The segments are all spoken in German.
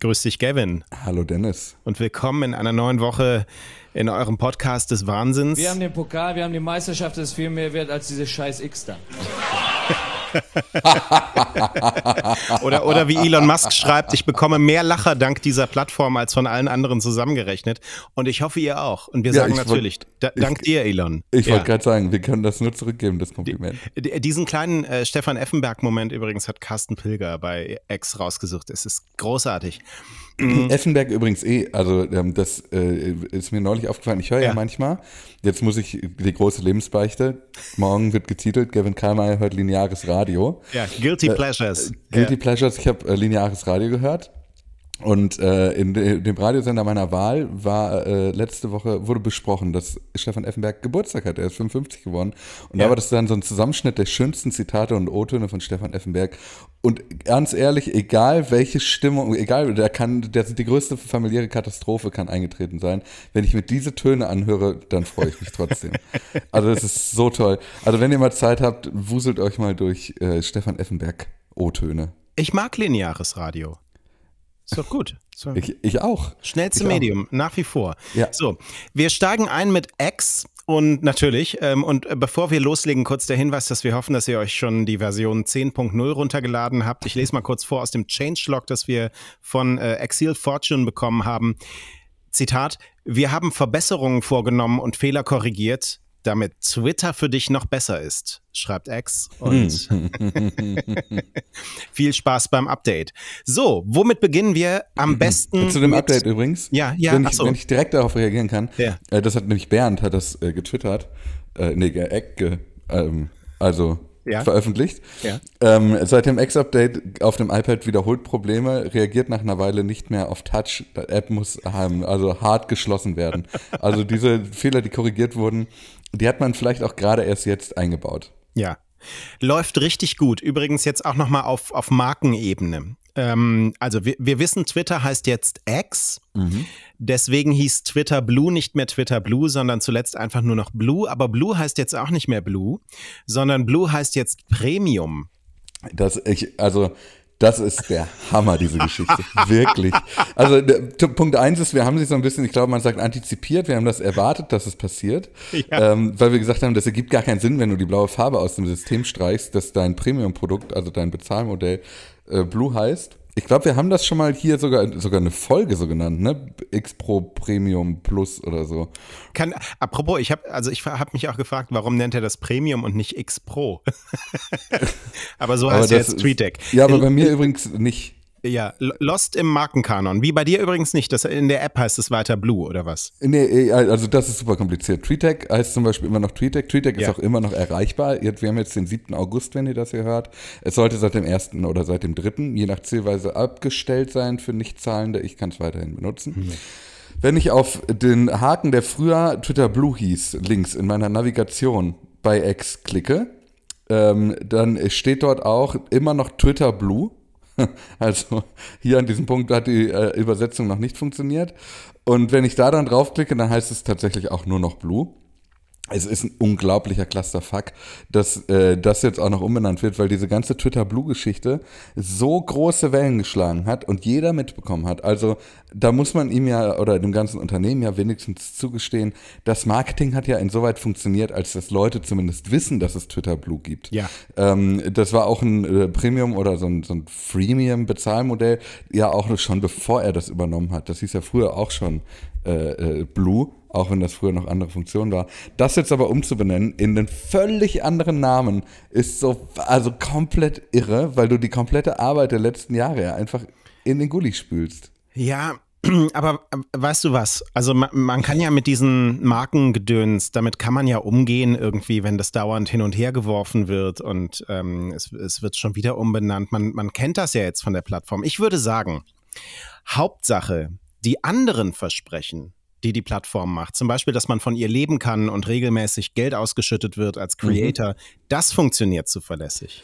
Grüß dich, Gavin. Hallo, Dennis. Und willkommen in einer neuen Woche in eurem Podcast des Wahnsinns. Wir haben den Pokal, wir haben die Meisterschaft, das ist viel mehr wert als diese scheiß X da. oder, oder wie Elon Musk schreibt, ich bekomme mehr Lacher dank dieser Plattform als von allen anderen zusammengerechnet. Und ich hoffe, ihr auch. Und wir ja, sagen natürlich, wollt, dank ich, dir, Elon. Ich ja. wollte gerade sagen, wir können das nur zurückgeben, das Kompliment. Die, diesen kleinen äh, Stefan Effenberg-Moment übrigens hat Carsten Pilger bei X rausgesucht. Es ist großartig. Mhm. Effenberg übrigens eh, also ähm, das äh, ist mir neulich aufgefallen. Ich höre ja. ja. manchmal, jetzt muss ich die große Lebensbeichte. Morgen wird getitelt, Gavin Karlmeier hört lineares Radio. Ja, Guilty äh, Pleasures. Äh, Guilty ja. Pleasures, ich habe äh, lineares Radio gehört. Und äh, in, de, dem Radiosender meiner Wahl war äh, letzte Woche wurde besprochen, dass Stefan Effenberg Geburtstag hat. Er ist 55 geworden. Und ja. da war das dann so ein Zusammenschnitt der schönsten Zitate und O-Töne von Stefan Effenberg. Und ganz ehrlich, egal welche Stimmung, egal, da kann, der, die größte familiäre Katastrophe kann eingetreten sein. Wenn ich mir diese Töne anhöre, dann freue ich mich trotzdem. also das ist so toll. Also wenn ihr mal Zeit habt, wuselt euch mal durch äh, Stefan Effenberg O-Töne. Ich mag lineares Radio. Ist doch gut. So. Ich, ich, auch. Schnellste ich Medium, auch. nach wie vor. Ja. So, wir steigen ein mit X und natürlich, ähm, und bevor wir loslegen, kurz der Hinweis, dass wir hoffen, dass ihr euch schon die Version 10.0 runtergeladen habt. Ich lese mal kurz vor aus dem Changelog, das wir von äh, Exil Fortune bekommen haben. Zitat, wir haben Verbesserungen vorgenommen und Fehler korrigiert damit Twitter für dich noch besser ist, schreibt X. Und viel Spaß beim Update. So, womit beginnen wir am besten? Zu dem Update übrigens. Ja, ja. Wenn ich, so. wenn ich direkt darauf reagieren kann. Ja. Äh, das hat nämlich Bernd hat das äh, getwittert. Äh, nee, Eck, ähm, also ja. veröffentlicht. Ja. Ähm, seit dem X-Update auf dem iPad wiederholt Probleme, reagiert nach einer Weile nicht mehr auf Touch. Die App muss ähm, also hart geschlossen werden. Also diese Fehler, die korrigiert wurden, die hat man vielleicht auch gerade erst jetzt eingebaut. Ja. Läuft richtig gut. Übrigens jetzt auch nochmal auf, auf Markenebene. Ähm, also wir, wir wissen, Twitter heißt jetzt X. Mhm. Deswegen hieß Twitter Blue nicht mehr Twitter Blue, sondern zuletzt einfach nur noch Blue. Aber Blue heißt jetzt auch nicht mehr Blue, sondern Blue heißt jetzt Premium. Das ich, also das ist der Hammer, diese Geschichte. Wirklich. Also der, Punkt eins ist, wir haben sich so ein bisschen, ich glaube, man sagt antizipiert, wir haben das erwartet, dass es passiert. Ja. Ähm, weil wir gesagt haben, das ergibt gar keinen Sinn, wenn du die blaue Farbe aus dem System streichst, dass dein Premium-Produkt, also dein Bezahlmodell, äh, Blue heißt. Ich glaube, wir haben das schon mal hier sogar, sogar eine Folge so genannt, ne? X Pro Premium Plus oder so. Kann, apropos, ich habe also ich habe mich auch gefragt, warum nennt er das Premium und nicht X Pro? aber so heißt aber ja jetzt TweetDeck. Ja, aber bei mir übrigens nicht. Ja, Lost im Markenkanon. Wie bei dir übrigens nicht. Das, in der App heißt es weiter Blue, oder was? Nee, äh, also das ist super kompliziert. TweetDeck heißt zum Beispiel immer noch TweetDeck. TweetDeck ja. ist auch immer noch erreichbar. Wir haben jetzt den 7. August, wenn ihr das hier hört. Es sollte seit dem 1. oder seit dem 3. je nach Zielweise abgestellt sein für Nichtzahlende. Ich kann es weiterhin benutzen. Mhm. Wenn ich auf den Haken, der früher Twitter Blue hieß, links in meiner Navigation bei X klicke, ähm, dann steht dort auch immer noch Twitter Blue Also hier an diesem Punkt hat die äh, Übersetzung noch nicht funktioniert. Und wenn ich da dann draufklicke, dann heißt es tatsächlich auch nur noch Blue es ist ein unglaublicher Clusterfuck, dass äh, das jetzt auch noch umbenannt wird, weil diese ganze Twitter Blue-Geschichte so große Wellen geschlagen hat und jeder mitbekommen hat. Also da muss man ihm ja oder dem ganzen Unternehmen ja wenigstens zugestehen, das Marketing hat ja insoweit funktioniert, als dass Leute zumindest wissen, dass es Twitter Blue gibt. Ja. Ähm, das war auch ein äh, Premium oder so ein, so ein Freemium-Bezahlmodell, ja auch schon bevor er das übernommen hat. Das hieß ja früher auch schon äh, äh, Blue, auch wenn das früher noch andere Funktionen war. Das jetzt aber umzubenennen in den völlig anderen Namen ist so, also komplett irre, weil du die komplette Arbeit der letzten Jahre ja einfach in den Gully spülst. Ja, aber äh, weißt du was? Also man, man, kann ja mit diesen Markengedöns, damit kann man ja umgehen irgendwie, wenn das dauernd hin und her geworfen wird und ähm, es, es wird schon wieder umbenannt. Man, man kennt das ja jetzt von der Plattform. Ich würde sagen, Hauptsache, die anderen Versprechen, die die Plattform macht, zum Beispiel, dass man von ihr leben kann und regelmäßig Geld ausgeschüttet wird als mhm. Creator, mhm. das funktioniert zuverlässig.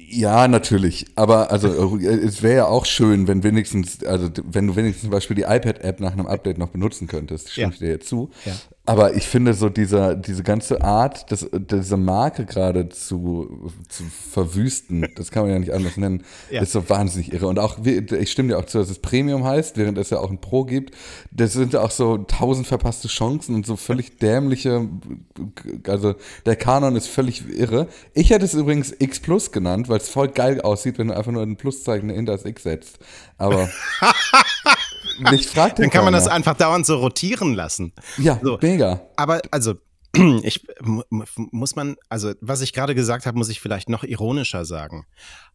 Ja, natürlich. Aber also es wäre ja auch schön, wenn wenigstens, also wenn du wenigstens zum Beispiel die iPad-App nach einem Update noch benutzen könntest, stimme ja. ich dir jetzt zu. Ja. Aber ich finde so dieser, diese ganze Art, das, diese Marke gerade zu, zu verwüsten, das kann man ja nicht anders nennen, ja. ist so wahnsinnig irre. Und auch, ich stimme dir auch zu, dass es Premium heißt, während es ja auch ein Pro gibt. Das sind ja auch so tausend verpasste Chancen und so völlig dämliche, also der Kanon ist völlig irre. Ich hätte es übrigens X Plus genannt, weil es voll geil aussieht, wenn du einfach nur ein Pluszeichen hinter das X setzt. Aber ich frag Dann kann man das einfach dauernd so rotieren lassen. Ja, so. mega. Aber also, ich muss man, also was ich gerade gesagt habe, muss ich vielleicht noch ironischer sagen.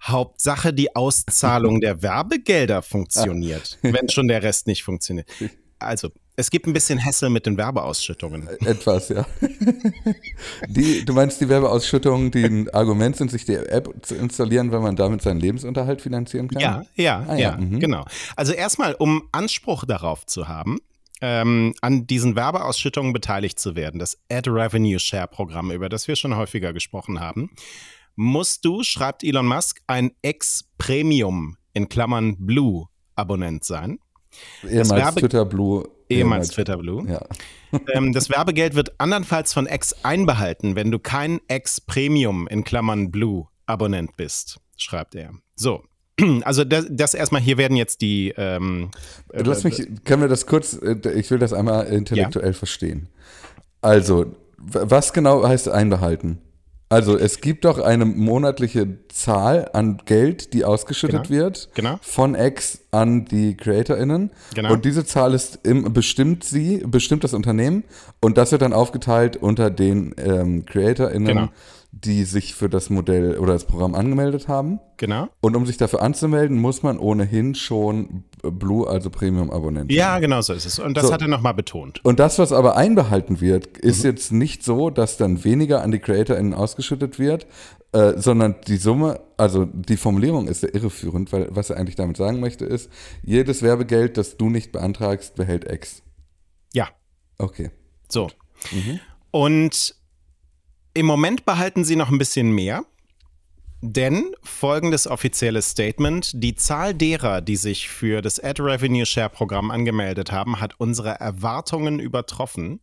Hauptsache die Auszahlung der Werbegelder funktioniert, wenn schon der Rest nicht funktioniert. Also, es gibt ein bisschen Hessel mit den Werbeausschüttungen. Äh, etwas, ja. Die, du meinst die Werbeausschüttungen, die ein Argument sind, sich die App zu installieren, weil man damit seinen Lebensunterhalt finanzieren kann? Ja, ja, ah, ja, ja mhm. genau. Also erstmal, um Anspruch darauf zu haben, ähm, an diesen Werbeausschüttungen beteiligt zu werden, das Ad Revenue Share Programm, über das wir schon häufiger gesprochen haben, musst du, schreibt Elon Musk, ein Ex-Premium in Klammern Blue Abonnent sein. Ehemals Twitter Blue. Ehemals Twitter Blue. Ja. Ähm, das Werbegeld wird andernfalls von X einbehalten, wenn du kein X Premium in Klammern Blue Abonnent bist, schreibt er. So. Also das, das erstmal, hier werden jetzt die ähm, Du hast mich, können wir das kurz, äh, ich will das einmal intellektuell ja. verstehen. Also, was genau heißt einbehalten? Also es gibt doch eine monatliche Zahl an Geld, die ausgeschüttet genau. wird genau. von X an die CreatorInnen. Genau. Und diese Zahl ist im, bestimmt sie, bestimmt das Unternehmen und das wird dann aufgeteilt unter den ähm, CreatorInnen. Genau die sich für das Modell oder das Programm angemeldet haben. Genau. Und um sich dafür anzumelden, muss man ohnehin schon Blue, also Premium-Abonnent sein. Ja, genau so ist es. Und das so. hat er nochmal betont. Und das, was aber einbehalten wird, ist mhm. jetzt nicht so, dass dann weniger an die CreatorInnen ausgeschüttet wird, äh, sondern die Summe, also die Formulierung ist sehr irreführend, weil was er eigentlich damit sagen möchte, ist, jedes Werbegeld, das du nicht beantragst, behält X. Ja. Okay. So. Mhm. Und im Moment behalten sie noch ein bisschen mehr. Denn folgendes offizielles Statement: Die Zahl derer, die sich für das Ad Revenue Share Programm angemeldet haben, hat unsere Erwartungen übertroffen.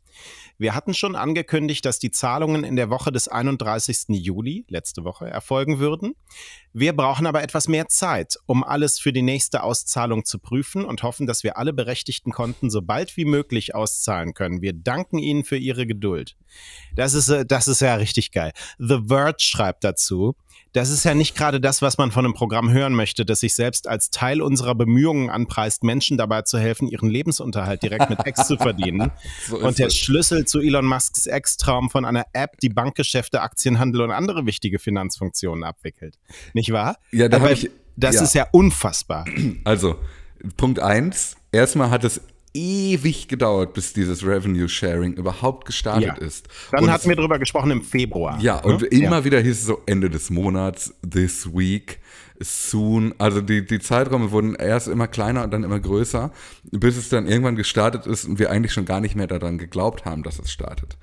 Wir hatten schon angekündigt, dass die Zahlungen in der Woche des 31. Juli, letzte Woche, erfolgen würden. Wir brauchen aber etwas mehr Zeit, um alles für die nächste Auszahlung zu prüfen und hoffen, dass wir alle berechtigten Konten so bald wie möglich auszahlen können. Wir danken Ihnen für Ihre Geduld. Das ist, äh, das ist ja richtig geil. The Verge schreibt dazu, das ist ja nicht gerade das, was man von einem Programm hören möchte, das sich selbst als Teil unserer Bemühungen anpreist, Menschen dabei zu helfen, ihren Lebensunterhalt direkt mit Ex zu verdienen. so und der es. Schlüssel zu Elon Musks Ex-Traum von einer App, die Bankgeschäfte, Aktienhandel und andere wichtige Finanzfunktionen abwickelt. Nicht wahr? Ja, da ich. Das ja. ist ja unfassbar. Also, Punkt eins. Erstmal hat es ewig gedauert, bis dieses Revenue Sharing überhaupt gestartet ja. ist. Dann und hatten wir darüber gesprochen im Februar. Ja, und ne? immer ja. wieder hieß es so Ende des Monats, this week, soon. Also die, die Zeiträume wurden erst immer kleiner und dann immer größer, bis es dann irgendwann gestartet ist und wir eigentlich schon gar nicht mehr daran geglaubt haben, dass es startet.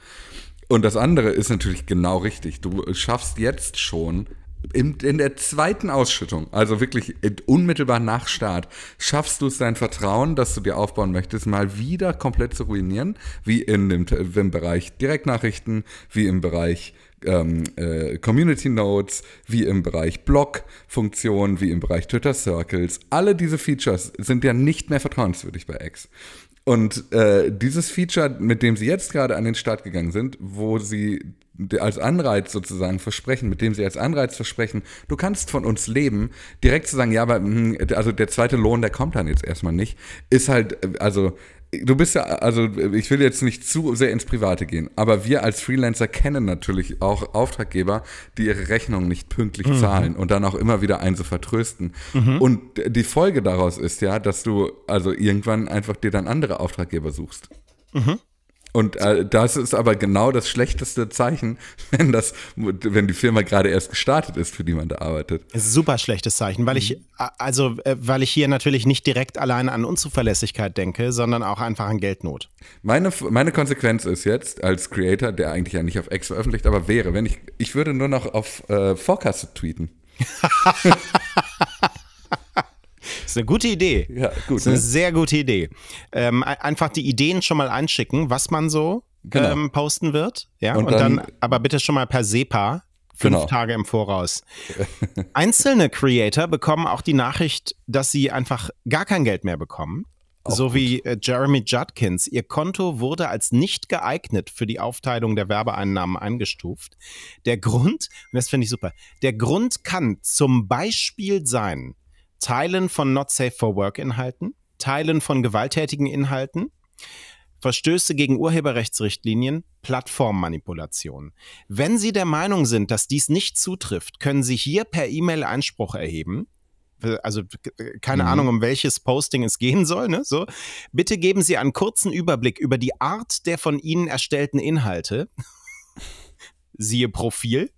Und das andere ist natürlich genau richtig. Du schaffst jetzt schon in, in der zweiten Ausschüttung, also wirklich unmittelbar nach Start, schaffst du es dein Vertrauen, das du dir aufbauen möchtest, mal wieder komplett zu ruinieren, wie in dem, im Bereich Direktnachrichten, wie im Bereich ähm, äh, Community Notes, wie im Bereich Blog-Funktionen, wie im Bereich Twitter Circles. Alle diese Features sind ja nicht mehr vertrauenswürdig bei X. Und äh, dieses Feature, mit dem sie jetzt gerade an den Start gegangen sind, wo sie als Anreiz sozusagen versprechen, mit dem sie als Anreiz versprechen, du kannst von uns leben, direkt zu sagen, ja, aber hm, also der zweite Lohn, der kommt dann jetzt erstmal nicht, ist halt, äh, also du bist ja, also ich will jetzt nicht zu sehr ins Private gehen, aber wir als Freelancer kennen natürlich auch Auftraggeber, die ihre Rechnungen nicht pünktlich mhm. zahlen und dann auch immer wieder einen so vertrösten. Mhm. Und die Folge daraus ist ja, dass du also irgendwann einfach dir dann andere Auftraggeber suchst. Mhm. Und äh, das ist aber genau das schlechteste Zeichen, wenn das, wenn die Firma gerade erst gestartet ist, für die man da arbeitet. Das ist ein super schlechtes Zeichen, weil ich, mhm. also, äh, weil ich hier natürlich nicht direkt allein an Unzuverlässigkeit denke, sondern auch einfach an Geldnot. Meine, meine Konsequenz ist jetzt, als Creator, der eigentlich ja nicht auf X veröffentlicht, aber wäre, wenn ich, ich würde nur noch auf äh, Forecast tweeten. Das ist eine gute Idee. Ja, gut. Das ist eine ne? sehr gute Idee. Ähm, einfach die Ideen schon mal einschicken, was man so genau. ähm, posten wird. Ja, und, und dann, dann, aber bitte schon mal per SEPA. Fünf genau. Tage im Voraus. Einzelne Creator bekommen auch die Nachricht, dass sie einfach gar kein Geld mehr bekommen. Auch so gut. wie äh, Jeremy Judkins. Ihr Konto wurde als nicht geeignet für die Aufteilung der Werbeeinnahmen eingestuft. Der Grund, und das finde ich super, der Grund kann zum Beispiel sein, Teilen von Not Safe for Work Inhalten, Teilen von gewalttätigen Inhalten, Verstöße gegen Urheberrechtsrichtlinien, Plattformmanipulation. Wenn Sie der Meinung sind, dass dies nicht zutrifft, können Sie hier per E-Mail Einspruch erheben. Also keine mhm. Ahnung, um welches Posting es gehen soll. Ne? So, bitte geben Sie einen kurzen Überblick über die Art der von Ihnen erstellten Inhalte. Siehe Profil,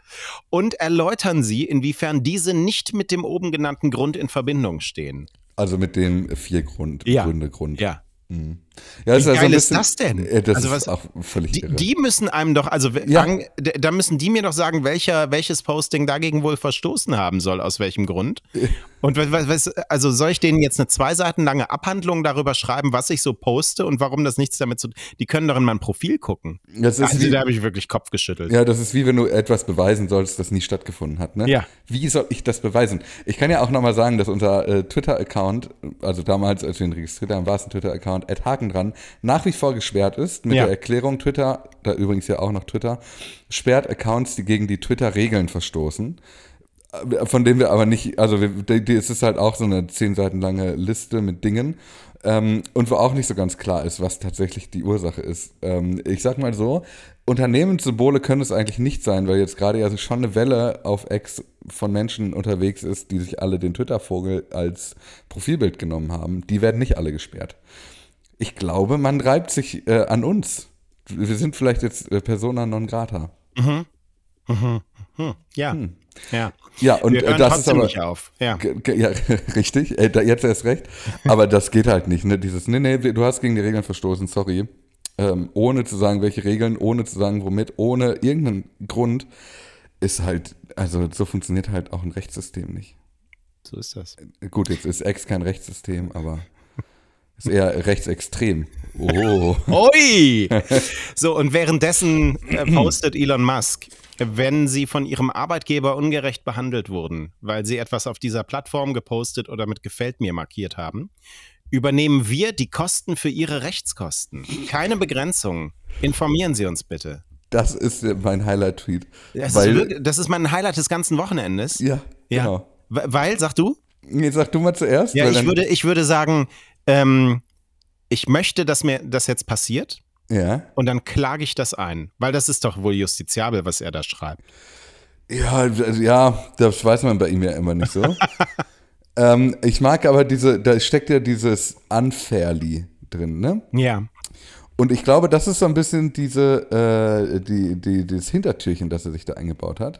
und erläutern Sie, inwiefern diese nicht mit dem oben genannten Grund in Verbindung stehen. Also mit den vier Grund, ja. Gründe, Grund. Ja. Mhm. Ja, Wie ist also geil bisschen, ist das denn? Das also ist auch völlig die, irre. die müssen einem doch, also ja. sagen, da müssen die mir doch sagen, welcher, welches Posting dagegen wohl verstoßen haben soll, aus welchem Grund. Und was, also soll ich denen jetzt eine zwei Seiten lange Abhandlung darüber schreiben, was ich so poste und warum das nichts damit zu tun Die können doch in mein Profil gucken. Das ist also wie, da habe ich wirklich Kopf geschüttelt. Ja, das ist wie wenn du etwas beweisen sollst, das nie stattgefunden hat. Ne? Ja. Wie soll ich das beweisen? Ich kann ja auch nochmal sagen, dass unser äh, Twitter-Account, also damals, als wir ihn registriert haben, war es ein Twitter-Account, at Haken dran, nach wie vor gesperrt ist mit ja. der Erklärung Twitter, da übrigens ja auch noch Twitter, sperrt Accounts, die gegen die Twitter-Regeln verstoßen von denen wir aber nicht, also wir, die, es ist halt auch so eine zehn Seiten lange Liste mit Dingen ähm, und wo auch nicht so ganz klar ist, was tatsächlich die Ursache ist. Ähm, ich sag mal so, Unternehmenssymbole können es eigentlich nicht sein, weil jetzt gerade ja schon eine Welle auf Ex von Menschen unterwegs ist, die sich alle den Twitter-Vogel als Profilbild genommen haben. Die werden nicht alle gesperrt. Ich glaube, man reibt sich äh, an uns. Wir sind vielleicht jetzt äh, Persona non grata. Mhm. Mhm. Mhm. Ja. Hm. Ja. Ja, und Wir äh, das ist aber nicht auf. Ja, ja richtig, äh, jetzt erst recht. Aber das geht halt nicht, ne? Dieses, nee, nee, du hast gegen die Regeln verstoßen, sorry. Ähm, ohne zu sagen, welche Regeln, ohne zu sagen, womit, ohne irgendeinen Grund, ist halt, also so funktioniert halt auch ein Rechtssystem nicht. So ist das. Äh, gut, jetzt ist Ex kein Rechtssystem, aber ist eher rechtsextrem. Oh. Ui! So, und währenddessen postet Elon Musk wenn sie von ihrem Arbeitgeber ungerecht behandelt wurden, weil sie etwas auf dieser Plattform gepostet oder mit Gefällt mir markiert haben, übernehmen wir die Kosten für ihre Rechtskosten. Keine Begrenzung. Informieren Sie uns bitte. Das ist mein Highlight-Tweet. Das, das, ist mein Highlight des ganzen Wochenendes. Ja, ja. genau. Weil, sag du? Nee, sag du mal zuerst. Ja, ich würde, ich würde sagen, ähm, ich möchte, dass mir das jetzt passiert. Ja. Und dann klage ich das ein, weil das ist doch wohl justiziabel, was er da schreibt. Ja, also, ja, das weiß man bei ihm ja immer nicht so. ähm, ich mag aber diese, da steckt ja dieses Unfairly drin, ne? Ja. Und ich glaube, das ist so ein bisschen diese, äh, die, die, dieses Hintertürchen, das er sich da eingebaut hat.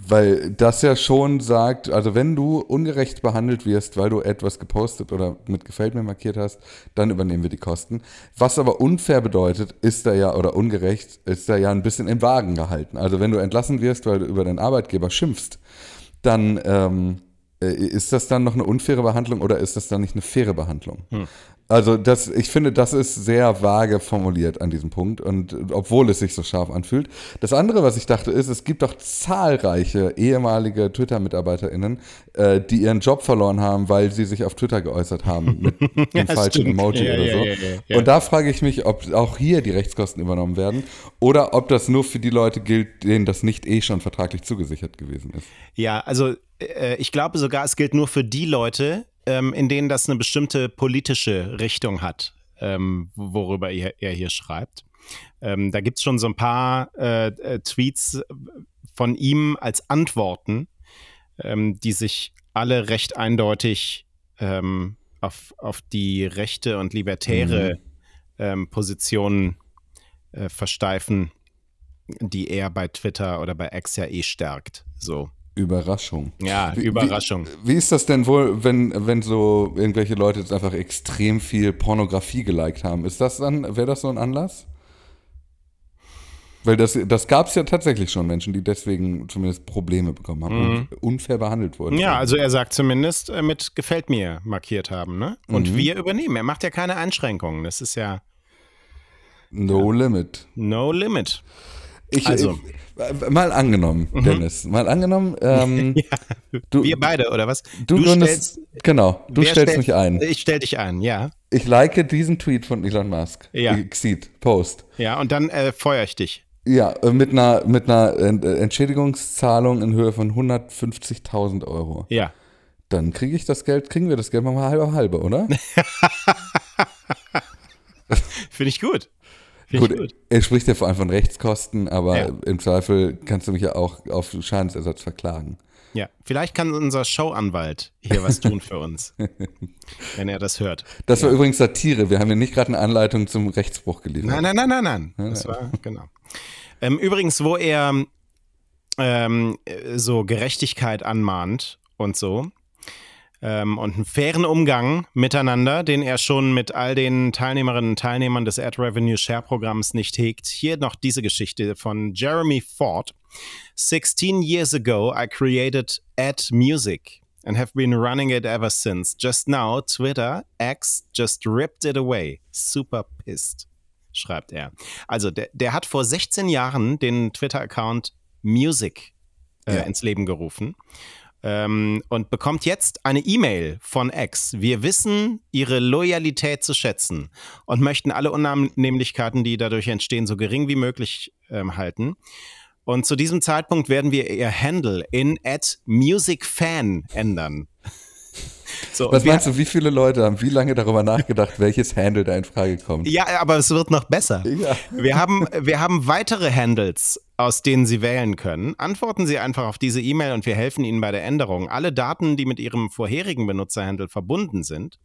Weil das ja schon sagt, also wenn du ungerecht behandelt wirst, weil du etwas gepostet oder mit Gefällt mir markiert hast, dann übernehmen wir die Kosten. Was aber unfair bedeutet, ist da ja, oder ungerecht, ist da ja ein bisschen im Wagen gehalten. Also wenn du entlassen wirst, weil du über deinen Arbeitgeber schimpfst, dann ähm, äh, ist das dann noch eine unfaire Behandlung oder ist das dann nicht eine faire Behandlung? Hm. Also das, ich finde, das ist sehr vage formuliert an diesem Punkt und obwohl es sich so scharf anfühlt. Das andere, was ich dachte, ist, es gibt doch zahlreiche ehemalige Twitter-MitarbeiterInnen, äh, die ihren Job verloren haben, weil sie sich auf Twitter geäußert haben mit dem ja, falschen stimmt. Emoji ja, oder ja, so. Und da frage ich mich, ob auch hier die Rechtskosten übernommen werden oder ob das nur für die Leute gilt, denen das nicht eh schon vertraglich zugesichert gewesen ist. Ja, also äh, ich glaube sogar, es gilt nur für die Leute, ähm, in denen das eine bestimmte politische Richtung hat, ähm, worüber er, er, hier schreibt. Ähm, da gibt es schon so ein paar äh, äh, Tweets von ihm als Antworten, ähm, die sich alle recht eindeutig ähm, auf, auf die rechte und libertäre mhm. Ähm, Position äh, versteifen, die er bei Twitter oder bei X ja eh stärkt. So. Überraschung. Ja, wie, Überraschung. Wie, wie, ist das denn wohl, wenn, wenn so irgendwelche Leute jetzt einfach extrem viel Pornografie geliked haben? Ist das dann, wäre das so ein Anlass? Weil das, das gab es ja tatsächlich schon Menschen, die deswegen zumindest Probleme bekommen haben mhm. und unfair behandelt wurden. Ja, also er sagt zumindest äh, mit gefällt mir markiert haben, ne? Und mhm. wir übernehmen. Er macht ja keine Einschränkungen. Das ist ja. No ja. limit. No limit. Ich, also. Ich, mal angenommen, mhm. Dennis, mal angenommen. Ähm, ja. du, Wir beide, oder was? Du, du stellst, genau, du stellst stell, mich ein. Ich stell dich ein, ja. Ich like diesen Tweet von Elon Musk. Ja. Xeed, Post. Ja, und dann äh, feuer ich dich. Ja, äh, mit einer, mit einer äh, Entschädigungszahlung in Höhe von 150.000 Euro. Ja. Dann kriege ich das Geld, kriegen wir das Geld mal halbe halbe, oder? Finde ich gut. Gut, gut, er spricht ja vor allem von Rechtskosten, aber ja. im Zweifel kannst du mich ja auch auf Schadensersatz verklagen. Ja, vielleicht kann unser Showanwalt hier was tun für uns, wenn er das hört. Das war übrigens Satire. Wir haben ja nicht gerade eine Anleitung zum Rechtsbruch geliefert. Nein, nein, nein, nein, nein. Ja, das war, genau. Ähm, übrigens, wo er ähm, so Gerechtigkeit anmahnt und so, ähm, und einen fairen Umgang miteinander, den er schon mit all den Teilnehmerinnen und Teilnehmern des Ad Revenue Share Programms nicht hegt. Hier noch diese Geschichte von Jeremy Ford. 16 years ago, I created Ad Music and have been running it ever since. Just now, Twitter, X, just ripped it away. Super pissed, schreibt er. Also, der, der hat vor 16 Jahren den Twitter-Account Music äh, ja. ins Leben gerufen ähm, und bekommt jetzt eine E-Mail von X. Wir wissen Ihre Loyalität zu schätzen und möchten alle Unannehmlichkeiten, die dadurch entstehen, so gering wie möglich ähm, halten. Und zu diesem Zeitpunkt werden wir Ihr Handle in at musicfan ändern. So, Was meinst du, wie viele Leute haben wie lange darüber nachgedacht, welches Handle da in Frage kommt? Ja, aber es wird noch besser. Ja. Wir, haben, wir haben weitere Handles, aus denen Sie wählen können. Antworten Sie einfach auf diese E-Mail und wir helfen Ihnen bei der Änderung. Alle Daten, die mit Ihrem vorherigen Benutzerhandle verbunden sind,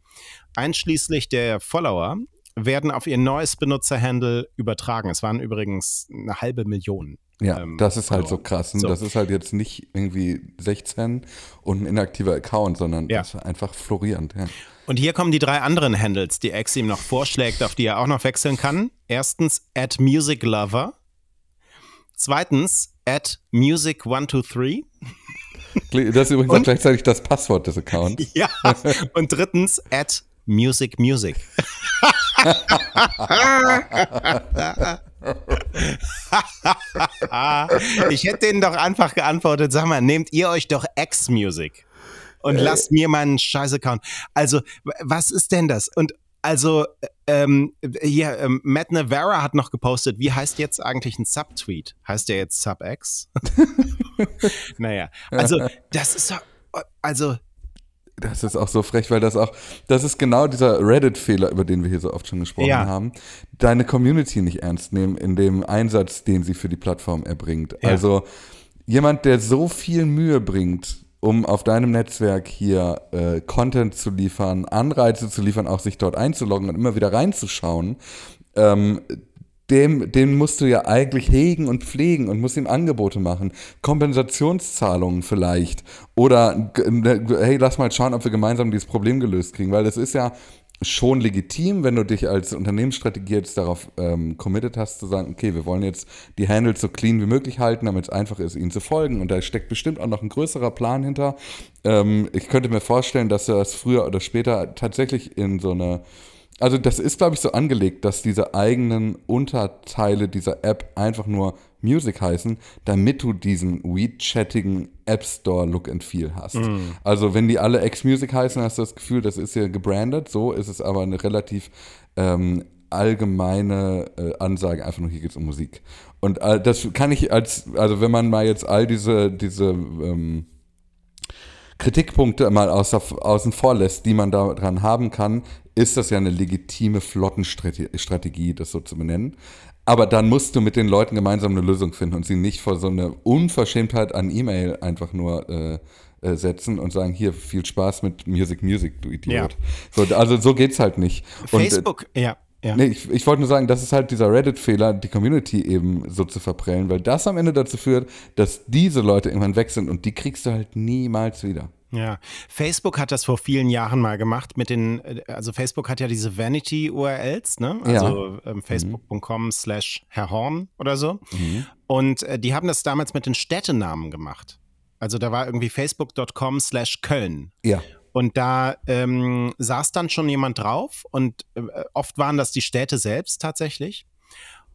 einschließlich der Follower, werden auf Ihr neues Benutzerhandle übertragen. Es waren übrigens eine halbe Million. Ja, ähm, das ist halt so krass. So. Das ist halt jetzt nicht irgendwie 16 und ein inaktiver Account, sondern ja. das ist einfach florierend. Ja. Und hier kommen die drei anderen Handles, die X ihm noch vorschlägt, auf die er auch noch wechseln kann. Erstens, at Music Lover. Zweitens, at Music123. Das ist übrigens und, auch gleichzeitig das Passwort des Accounts. Ja. Und drittens, at Music Music. ich hätte denen doch einfach geantwortet, sag mal, nehmt ihr euch doch X-Music und äh. lasst mir meinen Scheiß-Account. Also, was ist denn das? Und also, ähm, hier, ähm, Matt Navarra hat noch gepostet, wie heißt jetzt eigentlich ein Subtweet? Heißt der jetzt Sub-X? naja, also, das ist doch, also, das ist auch so frech, weil das auch, das ist genau dieser Reddit-Fehler, über den wir hier so oft schon gesprochen ja. haben. Deine Community nicht ernst nehmen in dem Einsatz, den sie für die Plattform erbringt. Ja. Also jemand, der so viel Mühe bringt, um auf deinem Netzwerk hier äh, Content zu liefern, Anreize zu liefern, auch sich dort einzuloggen und immer wieder reinzuschauen, ähm, dem, den musst du ja eigentlich hegen und pflegen und musst ihm Angebote machen. Kompensationszahlungen vielleicht. Oder hey, lass mal schauen, ob wir gemeinsam dieses Problem gelöst kriegen. Weil es ist ja schon legitim, wenn du dich als Unternehmensstrategie jetzt darauf ähm, committed hast, zu sagen, okay, wir wollen jetzt die Handles so clean wie möglich halten, damit es einfach ist, ihnen zu folgen. Und da steckt bestimmt auch noch ein größerer Plan hinter. Ähm, ich könnte mir vorstellen, dass das früher oder später tatsächlich in so eine also das ist, glaube ich, so angelegt, dass diese eigenen Unterteile dieser App einfach nur Music heißen, damit du diesen weed-chattigen App Store Look and Feel hast. Mm. Also wenn die alle X-Music heißen, hast du das Gefühl, das ist ja gebrandet. So ist es aber eine relativ ähm, allgemeine äh, Ansage, einfach nur hier geht es um Musik. Und äh, das kann ich als, also wenn man mal jetzt all diese, diese ähm, Kritikpunkte mal außer, außen vor lässt, die man daran haben kann, ist das ja eine legitime Flottenstrategie, das so zu benennen. Aber dann musst du mit den Leuten gemeinsam eine Lösung finden und sie nicht vor so eine Unverschämtheit an E-Mail einfach nur äh, äh, setzen und sagen, hier, viel Spaß mit Music Music, du Idiot. Ja. So, also so geht's halt nicht. Facebook, und, äh, ja. Ja. Nee, ich, ich wollte nur sagen, das ist halt dieser Reddit-Fehler, die Community eben so zu verprellen, weil das am Ende dazu führt, dass diese Leute irgendwann weg sind und die kriegst du halt niemals wieder. Ja, Facebook hat das vor vielen Jahren mal gemacht mit den, also Facebook hat ja diese Vanity-URLs, ne? Also ja. ähm, facebook.com slash Herr Horn oder so. Mhm. Und äh, die haben das damals mit den Städtenamen gemacht. Also da war irgendwie facebook.com slash Köln. Ja. Und da ähm, saß dann schon jemand drauf und äh, oft waren das die Städte selbst tatsächlich.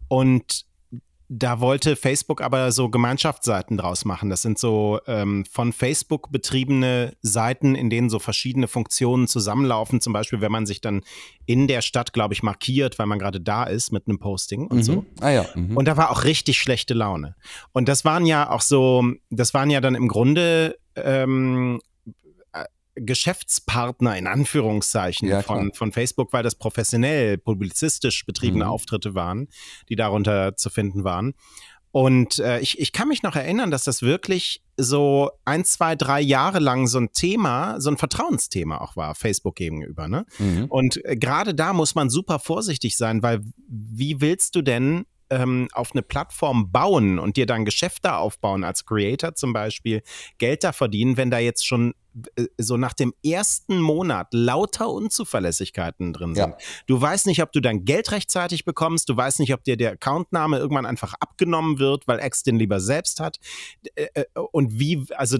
Und da wollte Facebook aber so Gemeinschaftsseiten draus machen. Das sind so ähm, von Facebook betriebene Seiten, in denen so verschiedene Funktionen zusammenlaufen. Zum Beispiel, wenn man sich dann in der Stadt, glaube ich, markiert, weil man gerade da ist mit einem Posting und Mhm. so. Ah ja. Mhm. Und da war auch richtig schlechte Laune. Und das waren ja auch so, das waren ja dann im Grunde ähm, äh, Geschäftspartner in Anführungszeichen Ja, von, von Facebook, weil das professionell, publizistisch betriebene Mhm. Auftritte waren, die darunter zu finden waren. Und äh, ich, ich kann mich noch erinnern, dass das wirklich so ein, zwei, drei Jahre lang so ein Thema, so ein Vertrauensthema auch war, Facebook gegenüber. Ne? Mhm. Und äh, gerade da muss man super vorsichtig sein, weil wie willst du denn ähm, auf eine Plattform bauen und dir dann Geschäfte aufbauen als Creator zum Beispiel, Geld da verdienen, wenn da jetzt schon äh, so nach dem ersten Monat lauter Unzuverlässigkeiten drin sind. Ja. Du weißt nicht, ob du dein Geld rechtzeitig bekommst, du weißt nicht, ob dir der Accountname irgendwann einfach abgenommen wird, weil X den lieber selbst hat. Äh, äh, Und wie, also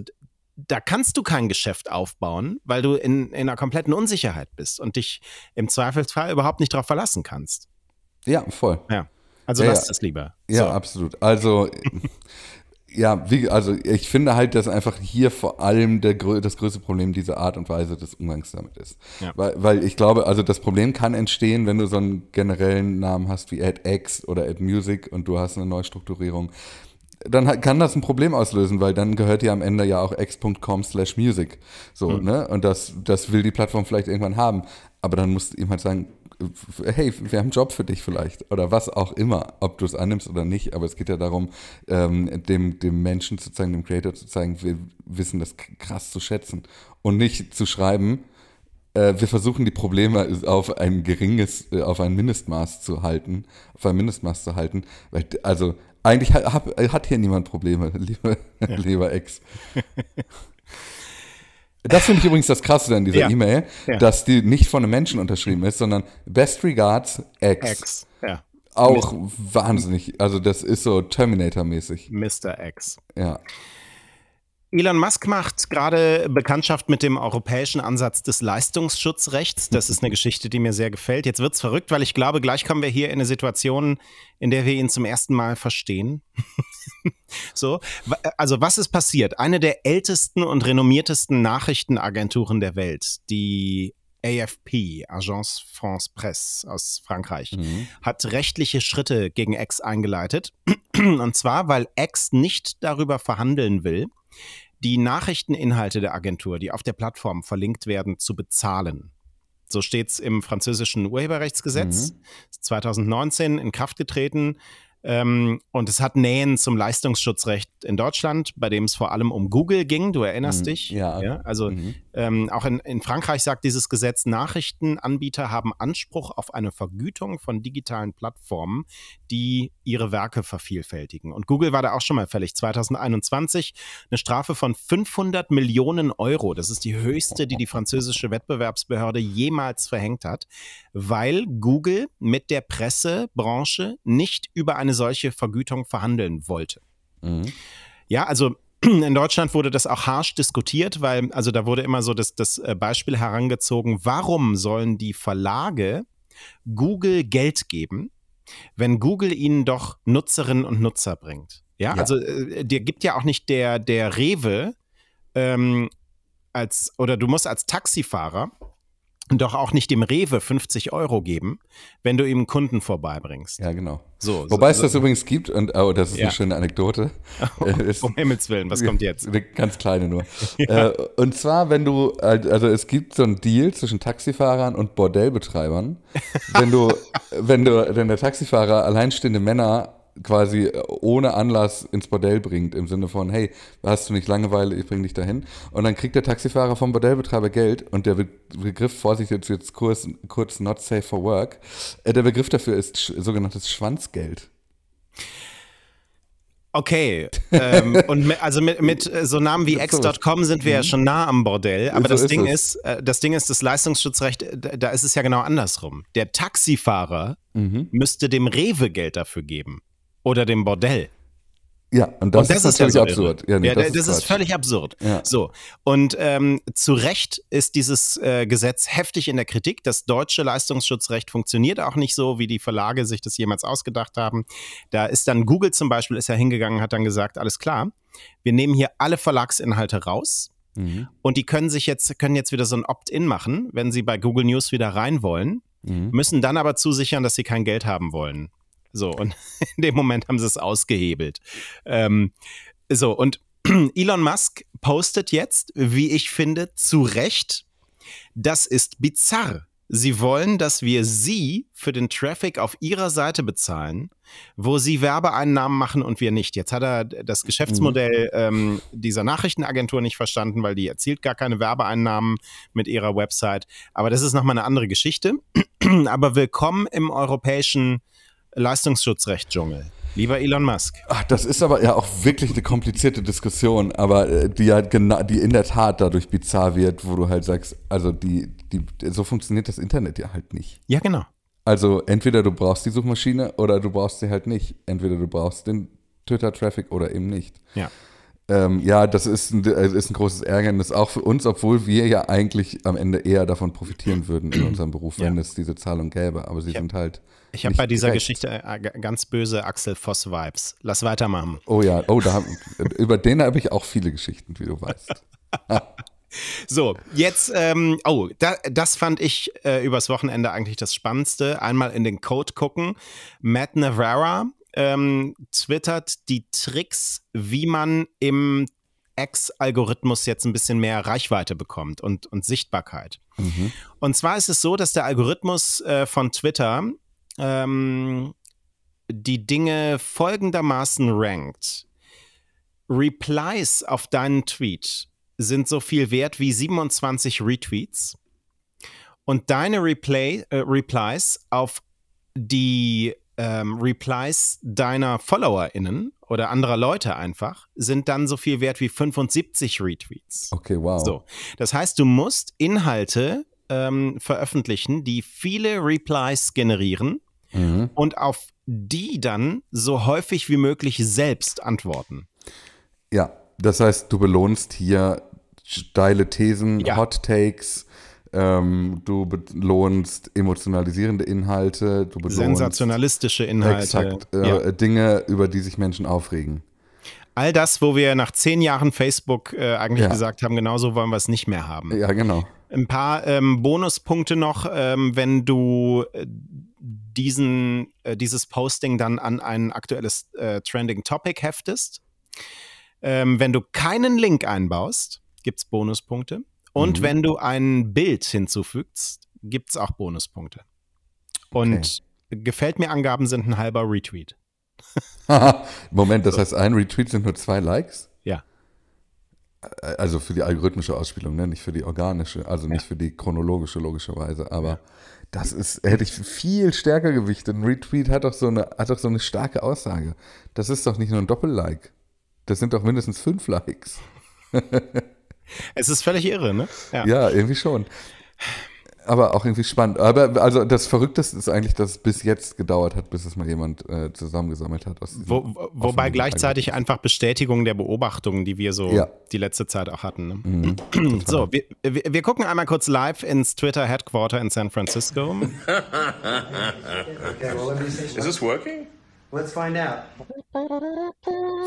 da kannst du kein Geschäft aufbauen, weil du in, in einer kompletten Unsicherheit bist und dich im Zweifelsfall überhaupt nicht darauf verlassen kannst. Ja, voll. Also Ja, lass ja. das lieber. Ja, So. absolut. Also, ja, wie, also ich finde halt, dass einfach hier vor allem der, das größte Problem diese Art und Weise des Umgangs damit ist. Ja. Weil, weil ich glaube, also das Problem kann entstehen, wenn du so einen generellen Namen hast wie AdX oder AdMusic und du hast eine Neustrukturierung. Dann kann das ein Problem auslösen, weil dann gehört dir am Ende ja auch x.com slash music. So, ne? Und das, das will die Plattform vielleicht irgendwann haben. Aber dann musst du ihm halt sagen, hey, wir haben einen Job für dich vielleicht. Oder was auch immer, ob du es annimmst oder nicht, aber es geht ja darum, ähm, dem, dem Menschen zu zeigen, dem Creator zu zeigen, wir wissen das krass zu schätzen. Und nicht zu schreiben, äh, wir versuchen die Probleme auf ein geringes, äh, auf ein Mindestmaß zu halten, auf ein Mindestmaß zu halten, weil, also eigentlich hat, hat hier niemand Probleme, liebe, lieber Ex. Das finde ich übrigens das Krasse an dieser Ja. E-Mail, Ja. dass die nicht von einem Menschen unterschrieben ist, sondern Best Regards X. X. Ja. Auch wahnsinnig. Also das ist so Terminator-mäßig. Mr. X. Ja. Elon Musk macht gerade Bekanntschaft mit dem europäischen Ansatz des Leistungsschutzrechts. Das ist eine Geschichte, die mir sehr gefällt. Jetzt wird's verrückt, weil ich glaube, gleich kommen wir hier in eine Situation, in der wir ihn zum ersten Mal verstehen. so, also was ist passiert? Eine der ältesten und renommiertesten Nachrichtenagenturen der Welt, die AFP, Agence France Presse aus Frankreich, Mhm. hat rechtliche Schritte gegen X eingeleitet. Und zwar, weil X nicht darüber verhandeln will, die Nachrichteninhalte der Agentur, die auf der Plattform verlinkt werden, zu bezahlen. So steht es im französischen Urheberrechtsgesetz, ist 2019 in Kraft getreten. Ähm, und es hat Nähen zum Leistungsschutzrecht in Deutschland, bei dem es vor allem um Google ging. Du erinnerst Mhm. dich? Ja. also Mhm. ähm, auch in, in Frankreich sagt dieses Gesetz, Nachrichtenanbieter haben Anspruch auf eine Vergütung von digitalen Plattformen, die ihre Werke vervielfältigen. Und Google war da auch schon mal fällig. 2021 eine Strafe von 500 Millionen Euro. Das ist die höchste, die die französische Wettbewerbsbehörde jemals verhängt hat, weil Google mit der Pressebranche nicht über eine solche Vergütung verhandeln wollte. Mhm. Ja, also in Deutschland wurde das auch harsch diskutiert, weil, also da wurde immer so das, das äh, Beispiel herangezogen, warum sollen die Verlage Google Geld geben, wenn Google ihnen doch Nutzerinnen und Nutzer bringt? Ja, Ja. also äh, dir gibt ja auch nicht der, der Rewe ähm, als, oder du musst als Taxifahrer doch auch nicht dem Rewe 50 Euro geben, wenn du ihm Kunden vorbeibringst. Ja, genau. So, Wobei so, es das übrigens gibt, und oh, das ist Ja. eine schöne Anekdote. Ist- um Himmels Willen, was kommt jetzt? Eine ganz kleine nur. äh, und zwar, wenn du, also es gibt so einen Deal zwischen Taxifahrern und Bordellbetreibern. wenn du, wenn du, wenn der Taxifahrer alleinstehende Männer quasi ohne Anlass ins Bordell bringt, im Sinne von, hey, hast du nicht Langeweile, ich bring dich dahin. Und dann kriegt der Taxifahrer vom Bordellbetreiber Geld und der Be Begriff, Vorsicht, jetzt, jetzt kurz, kurz not safe for work, äh, der Begriff dafür ist sogenanntes Schwanzgeld. Okay, ähm, und mit, also mit, mit äh, so Namen wie x.com sind wir ja schon nah am Bordell, aber So das ist Ding es. ist, äh, das Ding ist, das Leistungsschutzrecht, äh, da da ist es ja genau andersrum. Der Taxifahrer Mhm. müsste dem Rewe Geld dafür geben oder dem Bordell. Ja, und das, Und das ist ist ja natürlich so absurd. Ja, nee, Ja, das, ist, Quatsch. völlig absurd. Ja. So. Und ähm, zu Recht ist dieses äh, Gesetz heftig in der Kritik. Das deutsche Leistungsschutzrecht funktioniert auch nicht so, wie die Verlage sich das jemals ausgedacht haben. Da ist dann Google zum Beispiel ist ja hingegangen, hat dann gesagt, alles klar, wir nehmen hier alle Verlagsinhalte raus. Mhm. Und die können sich jetzt, können jetzt wieder so ein Opt-in machen, wenn sie bei Google News wieder rein wollen, Mhm. müssen dann aber zusichern, dass sie kein Geld haben wollen. So, und in dem Moment haben sie es ausgehebelt. Ähm, so, und Elon Musk postet jetzt, wie ich finde, zu Recht, das ist bizarr. Sie wollen, dass wir sie für den Traffic auf ihrer Seite bezahlen, wo sie Werbeeinnahmen machen und wir nicht. Jetzt hat er das Geschäftsmodell ähm, dieser Nachrichtenagentur nicht verstanden, weil die erzielt gar keine Werbeeinnahmen mit ihrer Website. Aber das ist nochmal eine andere Geschichte. Aber willkommen im europäischen Leistungsschutzrecht-Dschungel. Lieber Elon Musk. Ach, das ist aber ja auch wirklich eine komplizierte Diskussion, aber äh, die ja genau, die in der Tat dadurch bizarr wird, wo du halt sagst, also die, die, so funktioniert das Internet ja halt nicht. Ja, genau. Also entweder du brauchst die Suchmaschine oder du brauchst sie halt nicht. Entweder du brauchst den Twitter-Traffic oder eben nicht. Ja. Ähm, ja, das ist ein, äh, ist ein großes Ärgernis, auch für uns, obwohl wir ja eigentlich am Ende eher davon profitieren würden in unserem Beruf, wenn Ja. es diese Zahlung gäbe. Aber sie sind halt. Ich habe bei dieser direkt. Geschichte äh, ganz böse Axel Voss-Vibes. Lass weitermachen. Oh ja, oh, da über den habe ich auch viele Geschichten, wie du weißt. So, jetzt, ähm, oh, da, das fand ich äh, übers Wochenende eigentlich das Spannendste. Einmal in den Code gucken. Matt Navarra ähm, twittert die Tricks, wie man im X-Algorithmus jetzt ein bisschen mehr Reichweite bekommt und, und Sichtbarkeit. Und zwar ist es so, dass der Algorithmus äh, von Twitter ähm, die Dinge folgendermaßen rankt. Replies auf deinen Tweet sind so viel wert wie 27 Retweets. Und deine Replay, äh, Replies auf die ähm, Replies deiner FollowerInnen oder anderer Leute einfach sind dann so viel wert wie 75 Retweets. Okay, wow. So, das heißt, du musst Inhalte ähm, veröffentlichen, die viele Replies generieren Mhm. und auf die dann so häufig wie möglich selbst antworten. Ja, das heißt, du belohnst hier steile Thesen, Ja. Hot Takes, ähm, du belohnst emotionalisierende Inhalte, du belohnst Sensationalistische Inhalte. exakt äh, ja. Dinge, über die sich Menschen aufregen. All das, wo wir nach zehn Jahren Facebook äh, eigentlich Ja. gesagt haben, genauso wollen wir es nicht mehr haben. Ja, genau. Ein paar ähm, Bonuspunkte noch, ähm, wenn du äh, diesen, äh, dieses Posting dann an ein aktuelles äh, Trending Topic heftest. Ähm, wenn du keinen Link einbaust, gibt es Bonuspunkte. Und Mhm. wenn du ein Bild hinzufügst, gibt es auch Bonuspunkte. Und gefällt mir Angaben sind ein halber Retweet. Moment, das heißt, ein Retweet sind nur zwei Likes? Ja. Also für die algorithmische Ausspielung, ne? nicht für die organische, also nicht für die chronologische, logischerweise. Aber das ist, hätte ich viel stärker gewichtet. Ein Retweet hat doch so eine, hat doch so eine starke Aussage. Das ist doch nicht nur ein Doppel-Like. Das sind doch mindestens fünf Likes. Es ist völlig irre, ne? Ja, irgendwie schon. Aber auch irgendwie spannend. Aber also das Verrückteste ist eigentlich, dass es bis jetzt gedauert hat, bis es mal jemand äh, zusammengesammelt hat. Aus diesem Wo, wo, wobei gleichzeitig einfach Bestätigung der Beobachtungen, die wir so Ja. die letzte Zeit auch hatten. Ne? Mhm. So, wir, wir, gucken einmal kurz live ins Twitter Headquarter in San Francisco. Is this working? Let's find out.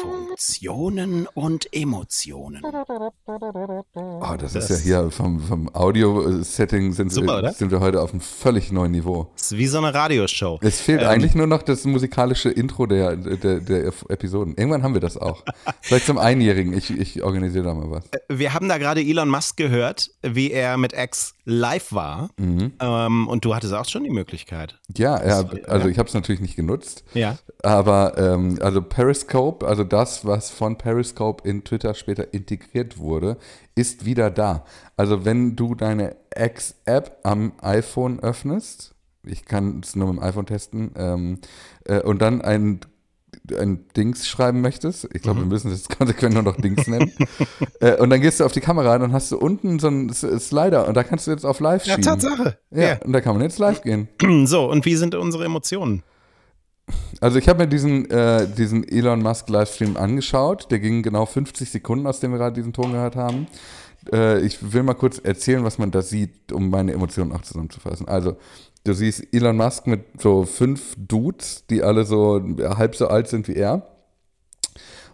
Funktionen und Emotionen. Oh, das, Das- ist ja hier vom, vom Audio-Setting sind, sind wir heute auf einem völlig neuen Niveau. Das ist wie so eine Radioshow. Es fehlt Ähm. eigentlich nur noch das musikalische Intro der, der, der Episoden. Irgendwann haben wir das auch. Vielleicht zum Einjährigen. Ich, ich organisiere da mal was. Wir haben da gerade Elon Musk gehört, wie er mit X live war. Mhm. Ähm, und du hattest auch schon die Möglichkeit. Ja, ja also ja. ich habe es natürlich nicht genutzt. Ja. Aber ähm, also Periscope, also das, was von Periscope in Twitter später integriert wurde, ist wieder da. Also wenn du deine X-App am iPhone öffnest, ich kann es nur mit dem iPhone testen, ähm, äh, und dann ein, ein Dings schreiben möchtest, ich glaube, wir müssen es jetzt konsequent nur noch Dings nennen, äh, und dann gehst du auf die Kamera und dann hast du unten so einen Slider und da kannst du jetzt auf Live Ja, schieben. Tatsache. Ja, und da kann man jetzt live gehen. Ja. So, und wie sind unsere Emotionen? Also ich habe mir diesen, äh, diesen Elon Musk Livestream angeschaut. Der ging genau 50 Sekunden, aus dem wir gerade diesen Ton gehört haben. Äh, ich will mal kurz erzählen, was man da sieht, um meine Emotionen auch zusammenzufassen. Also du siehst Elon Musk mit so fünf Dudes, die alle so halb so alt sind wie er.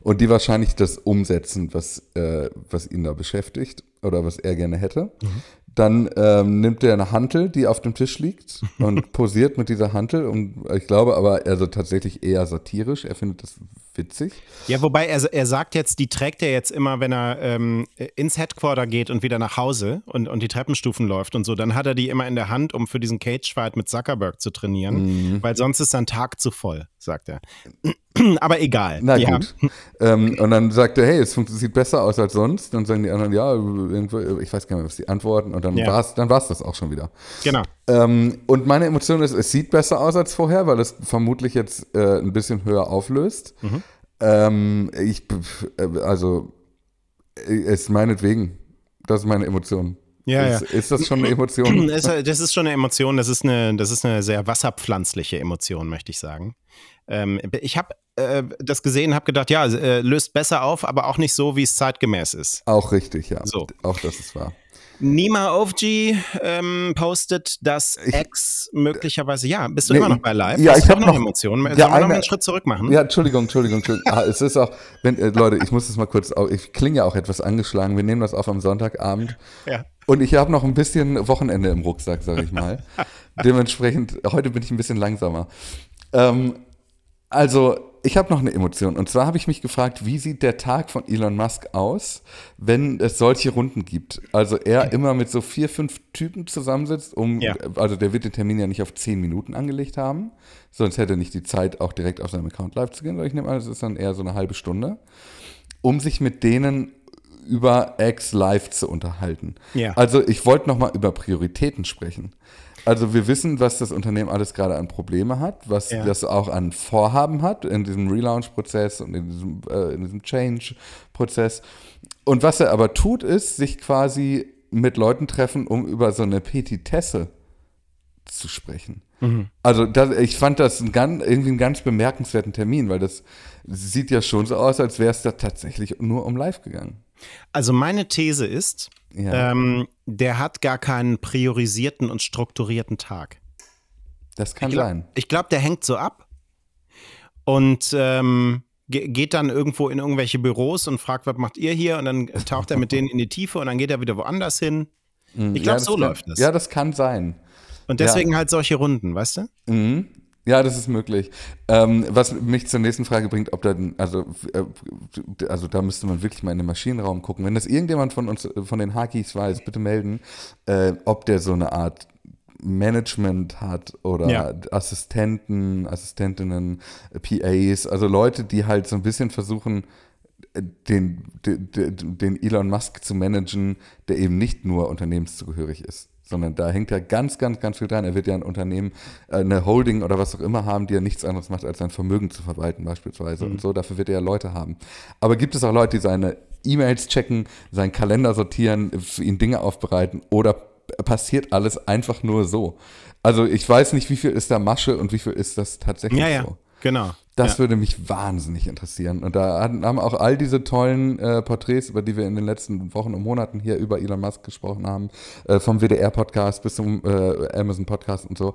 Und die wahrscheinlich das umsetzen, was, äh, was ihn da beschäftigt oder was er gerne hätte. Mhm. Dann ähm, nimmt er eine Hantel, die auf dem Tisch liegt und posiert mit dieser Hantel. Und ich glaube aber, also tatsächlich eher satirisch. Er findet das witzig. Ja, wobei er, er sagt jetzt, die trägt er jetzt immer, wenn er ähm, ins Headquarter geht und wieder nach Hause und, und die Treppenstufen läuft und so. Dann hat er die immer in der Hand, um für diesen Cage-Fight mit Zuckerberg zu trainieren, mhm. weil sonst ist sein Tag zu voll, sagt er. Aber egal. Na ja. gut. ähm, und dann sagt er, hey, es sieht besser aus als sonst. Dann sagen die anderen, ja, ich weiß gar nicht mehr, was die antworten. Und dann ja. war es dann war's das auch schon wieder. Genau. Ähm, und meine Emotion ist, es sieht besser aus als vorher, weil es vermutlich jetzt äh, ein bisschen höher auflöst. Mhm. Ähm, ich, äh, also, äh, es meinetwegen. Das ist meine Emotion. Ja, ist, ja. ist das schon eine Emotion? das ist schon eine Emotion. Das ist eine, das ist eine sehr wasserpflanzliche Emotion, möchte ich sagen. Ähm, ich habe äh, das gesehen, habe gedacht, ja, äh, löst besser auf, aber auch nicht so, wie es zeitgemäß ist. Auch richtig, ja. So. Auch das ist wahr. Nima Ovji ähm, postet, dass ich, X möglicherweise, ja, bist du nee, immer noch bei Live? Ja, Hast ich habe noch Emotionen. Sollen ja, wir noch einen Schritt zurück machen? Ja, Entschuldigung, Entschuldigung, Entschuldigung. ah, es ist auch, wenn, äh, Leute, ich muss das mal kurz, ich klinge ja auch etwas angeschlagen. Wir nehmen das auf am Sonntagabend. Ja. Und ich habe noch ein bisschen Wochenende im Rucksack, sage ich mal. Dementsprechend, heute bin ich ein bisschen langsamer. Ähm, also, ich habe noch eine Emotion. Und zwar habe ich mich gefragt, wie sieht der Tag von Elon Musk aus, wenn es solche Runden gibt? Also er immer mit so vier, fünf Typen zusammensitzt, um, ja. also der wird den Termin ja nicht auf zehn Minuten angelegt haben, sonst hätte er nicht die Zeit, auch direkt auf seinem Account live zu gehen. Ich nehme an, es ist dann eher so eine halbe Stunde, um sich mit denen über X live zu unterhalten. Ja. Also ich wollte noch mal über Prioritäten sprechen. Also wir wissen, was das Unternehmen alles gerade an Probleme hat, was ja. das auch an Vorhaben hat in diesem Relaunch-Prozess und in diesem, äh, diesem Change-Prozess. Und was er aber tut, ist, sich quasi mit Leuten treffen, um über so eine Petitesse zu sprechen. Mhm. Also das, ich fand das ein ganz, irgendwie einen ganz bemerkenswerten Termin, weil das sieht ja schon so aus, als wäre es da tatsächlich nur um Live gegangen. Also meine These ist, ja. ähm, der hat gar keinen priorisierten und strukturierten Tag. Das kann ich glaub, sein. Ich glaube, der hängt so ab und ähm, geht dann irgendwo in irgendwelche Büros und fragt, was macht ihr hier? Und dann taucht er mit denen in die Tiefe und dann geht er wieder woanders hin. Mhm. Ich glaube, ja, so kann, läuft das. Ja, das kann sein. Und deswegen ja. halt solche Runden, weißt du? Mhm. Ja, das ist möglich. Ähm, was mich zur nächsten Frage bringt, ob da, also, äh, also da müsste man wirklich mal in den Maschinenraum gucken. Wenn das irgendjemand von uns, von den Hakis weiß, bitte melden, äh, ob der so eine Art Management hat oder ja. Assistenten, Assistentinnen, PAs, also Leute, die halt so ein bisschen versuchen, den, den, den Elon Musk zu managen, der eben nicht nur unternehmenszugehörig ist sondern da hängt ja ganz, ganz, ganz viel dran. Er wird ja ein Unternehmen, äh, eine Holding oder was auch immer haben, die ja nichts anderes macht, als sein Vermögen zu verwalten beispielsweise mhm. und so. Dafür wird er ja Leute haben. Aber gibt es auch Leute, die seine E-Mails checken, seinen Kalender sortieren, für ihn Dinge aufbereiten oder passiert alles einfach nur so? Also ich weiß nicht, wie viel ist da Masche und wie viel ist das tatsächlich ja, ja. so. Genau. Das ja. würde mich wahnsinnig interessieren. Und da haben auch all diese tollen äh, Porträts, über die wir in den letzten Wochen und Monaten hier über Elon Musk gesprochen haben, äh, vom WDR-Podcast bis zum äh, Amazon-Podcast und so,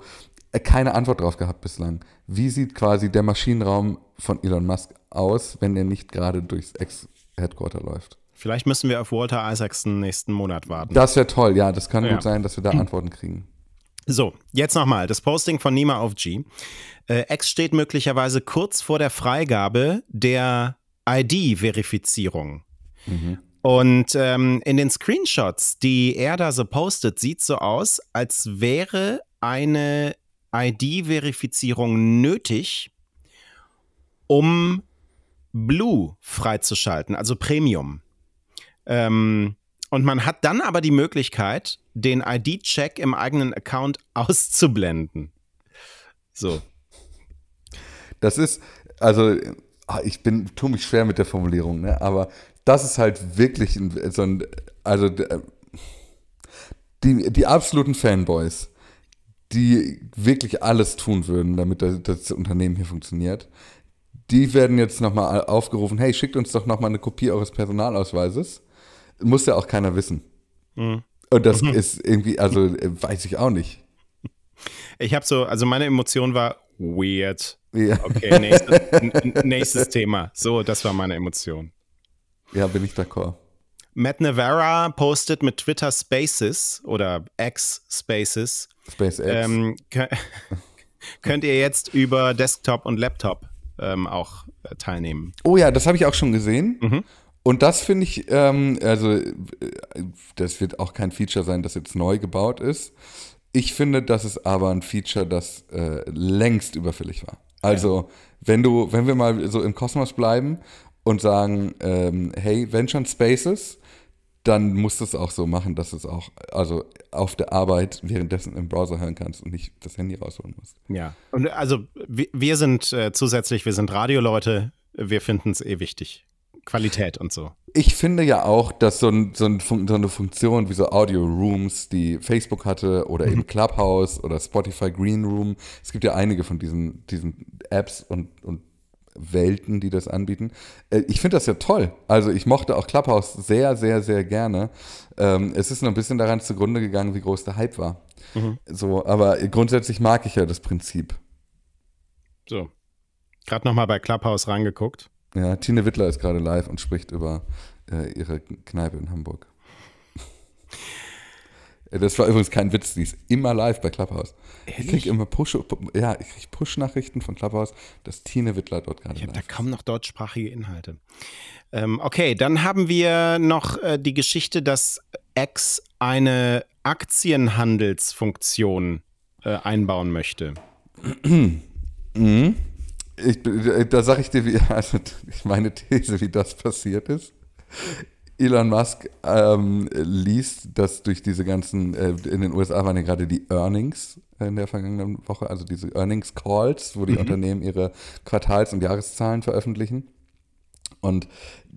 äh, keine Antwort drauf gehabt bislang. Wie sieht quasi der Maschinenraum von Elon Musk aus, wenn er nicht gerade durchs Ex-Headquarter läuft? Vielleicht müssen wir auf Walter Isaacson nächsten Monat warten. Das wäre toll, ja. Das kann ja. gut sein, dass wir da Antworten kriegen. So, jetzt nochmal. Das Posting von Nima auf G. Äh, X steht möglicherweise kurz vor der Freigabe der ID-Verifizierung. Mhm. Und ähm, in den Screenshots, die er da so postet, sieht so aus, als wäre eine ID-Verifizierung nötig, um Blue freizuschalten, also Premium. Ähm, und man hat dann aber die Möglichkeit, den ID-Check im eigenen Account auszublenden. So. Das ist, also ich bin, tue mich schwer mit der Formulierung, ne? aber das ist halt wirklich so ein, also die, die absoluten Fanboys, die wirklich alles tun würden, damit das, das Unternehmen hier funktioniert, die werden jetzt nochmal aufgerufen, hey, schickt uns doch nochmal eine Kopie eures Personalausweises. Muss ja auch keiner wissen. Mhm. Und das mhm. ist irgendwie, also weiß ich auch nicht. Ich habe so, also meine Emotion war weird. Ja. Okay, nächstes, nächstes Thema. So, das war meine Emotion. Ja, bin ich d'accord. Matt Navarra postet mit Twitter Spaces oder X Spaces. SpaceX. Ähm, könnt ihr jetzt über Desktop und Laptop ähm, auch äh, teilnehmen. Oh ja, das habe ich auch schon gesehen. Mhm. Und das finde ich, ähm, also äh, das wird auch kein Feature sein, das jetzt neu gebaut ist. Ich finde, das ist aber ein Feature, das äh, längst überfällig war. Also, ja. wenn du, wenn wir mal so im Kosmos bleiben und sagen, ähm, hey, wenn schon Spaces, dann musst du es auch so machen, dass es auch, also auf der Arbeit währenddessen im Browser hören kannst und nicht das Handy rausholen musst. Ja, und also wir sind äh, zusätzlich, wir sind Radioleute, wir finden es eh wichtig. Qualität und so. Ich finde ja auch, dass so, ein, so, ein, so eine Funktion wie so Audio Rooms, die Facebook hatte oder eben mhm. Clubhouse oder Spotify Green Room, es gibt ja einige von diesen, diesen Apps und, und Welten, die das anbieten. Äh, ich finde das ja toll. Also ich mochte auch Clubhouse sehr, sehr, sehr gerne. Ähm, es ist nur ein bisschen daran zugrunde gegangen, wie groß der Hype war. Mhm. So, aber grundsätzlich mag ich ja das Prinzip. So. Gerade nochmal bei Clubhouse reingeguckt. Ja, Tine Wittler ist gerade live und spricht über äh, ihre Kneipe in Hamburg. Das war übrigens kein Witz, die ist immer live bei Clubhouse. Ehrlich? Ich kriege immer Push, ja, ich krieg Push-Nachrichten von Clubhouse, dass Tine Wittler dort gerade Ich habe da kaum noch deutschsprachige Inhalte. Ähm, okay, dann haben wir noch äh, die Geschichte, dass X eine Aktienhandelsfunktion äh, einbauen möchte. mhm. Ich, da sage ich dir, wie, also meine These, wie das passiert ist. Elon Musk ähm, liest, dass durch diese ganzen, äh, in den USA waren ja gerade die Earnings in der vergangenen Woche, also diese Earnings Calls, wo die mhm. Unternehmen ihre Quartals- und Jahreszahlen veröffentlichen. Und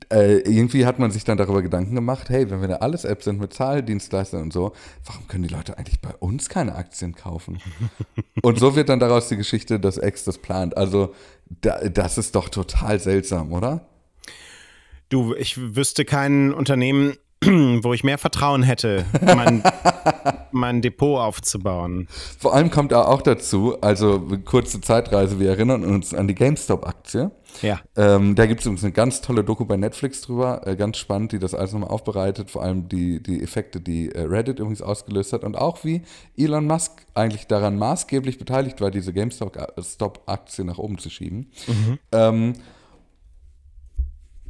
äh, irgendwie hat man sich dann darüber Gedanken gemacht, hey, wenn wir da alles Apps sind mit Zahldienstleistern und so, warum können die Leute eigentlich bei uns keine Aktien kaufen? und so wird dann daraus die Geschichte, dass X das plant. Also da, das ist doch total seltsam, oder? Du, ich wüsste kein Unternehmen, wo ich mehr Vertrauen hätte, mein, mein, Depot aufzubauen. Vor allem kommt auch dazu, also kurze Zeitreise, wir erinnern uns an die GameStop-Aktie. Ja. Ähm, da gibt es übrigens eine ganz tolle Doku bei Netflix drüber, äh, ganz spannend, die das alles nochmal aufbereitet, vor allem die, die Effekte, die äh, Reddit übrigens ausgelöst hat und auch wie Elon Musk eigentlich daran maßgeblich beteiligt war, diese GameStop-Aktie nach oben zu schieben. Mhm. Ähm,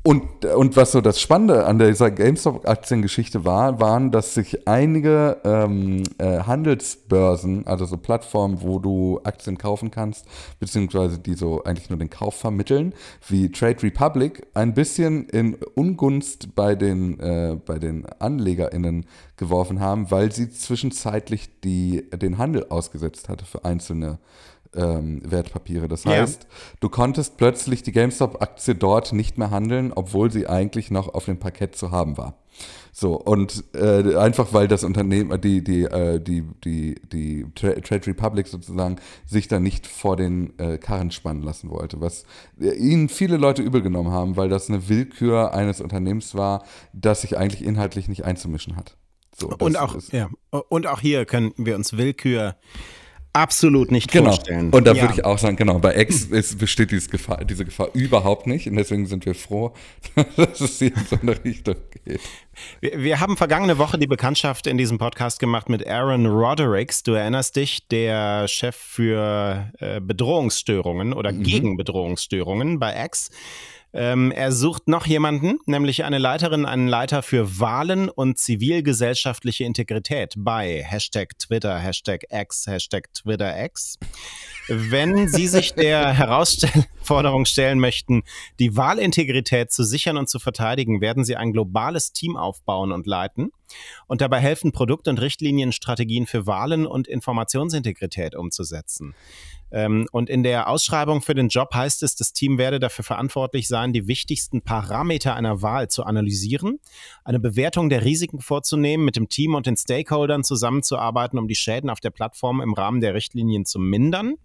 und, und was so das Spannende an dieser GameStop-Aktiengeschichte war, waren, dass sich einige ähm, äh, Handelsbörsen, also so Plattformen, wo du Aktien kaufen kannst, beziehungsweise die so eigentlich nur den Kauf vermitteln, wie Trade Republic, ein bisschen in Ungunst bei den, äh, bei den AnlegerInnen geworfen haben, weil sie zwischenzeitlich die, den Handel ausgesetzt hatte für einzelne ähm, Wertpapiere. Das heißt, ja. du konntest plötzlich die GameStop-Aktie dort nicht mehr handeln, obwohl sie eigentlich noch auf dem Parkett zu haben war. So, und äh, einfach weil das Unternehmen, die, die, äh, die, die, die Trade Republic sozusagen sich da nicht vor den äh, Karren spannen lassen wollte, was äh, ihnen viele Leute übel genommen haben, weil das eine Willkür eines Unternehmens war, das sich eigentlich inhaltlich nicht einzumischen hat. So, und, auch, ja, und auch hier können wir uns Willkür absolut nicht genau. vorstellen. Und da ja. würde ich auch sagen, genau, bei X ist, besteht diese Gefahr, diese Gefahr überhaupt nicht. Und deswegen sind wir froh, dass es hier in so eine Richtung geht. Wir, wir, haben vergangene Woche die Bekanntschaft in diesem Podcast gemacht mit Aaron Rodericks. Du erinnerst dich, der Chef für äh, Bedrohungsstörungen oder mhm. gegen Bedrohungsstörungen bei X. Ähm, er sucht noch jemanden, nämlich eine Leiterin, einen Leiter für Wahlen und zivilgesellschaftliche Integrität bei Hashtag Twitter, Hashtag X, Hashtag TwitterX. Wenn Sie sich der Herausforderung stellen möchten, die Wahlintegrität zu sichern und zu verteidigen, werden Sie ein globales Team aufbauen und leiten. und dabei helfen, Produkt- und Richtlinienstrategien für Wahlen und Informationsintegrität umzusetzen. Ähm, und in der Ausschreibung für den Job heißt es, das Team werde dafür verantwortlich sein, die wichtigsten Parameter einer Wahl zu analysieren, eine Bewertung der Risiken vorzunehmen, mit dem Team und den Stakeholdern zusammenzuarbeiten, um die Schäden auf der Plattform im Rahmen der Richtlinien zu mindern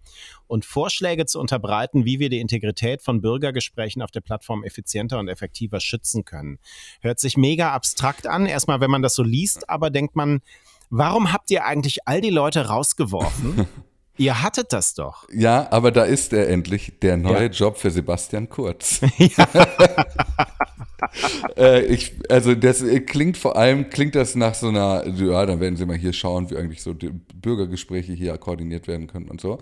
und Vorschläge zu unterbreiten, wie wir die Integrität von Bürgergesprächen auf der Plattform effizienter und effektiver schützen können. Hört sich mega abstrakt an, erstmal, wenn man das so liest, aber denkt man, warum habt ihr eigentlich all die Leute rausgeworfen? Ihr hattet das doch. Ja, aber da ist er endlich, der neue ja. Job für Sebastian Kurz. äh, ich, also das klingt vor allem, klingt das nach so einer, ja, dann werden sie mal hier schauen, wie eigentlich so die Bürgergespräche hier koordiniert werden können und so.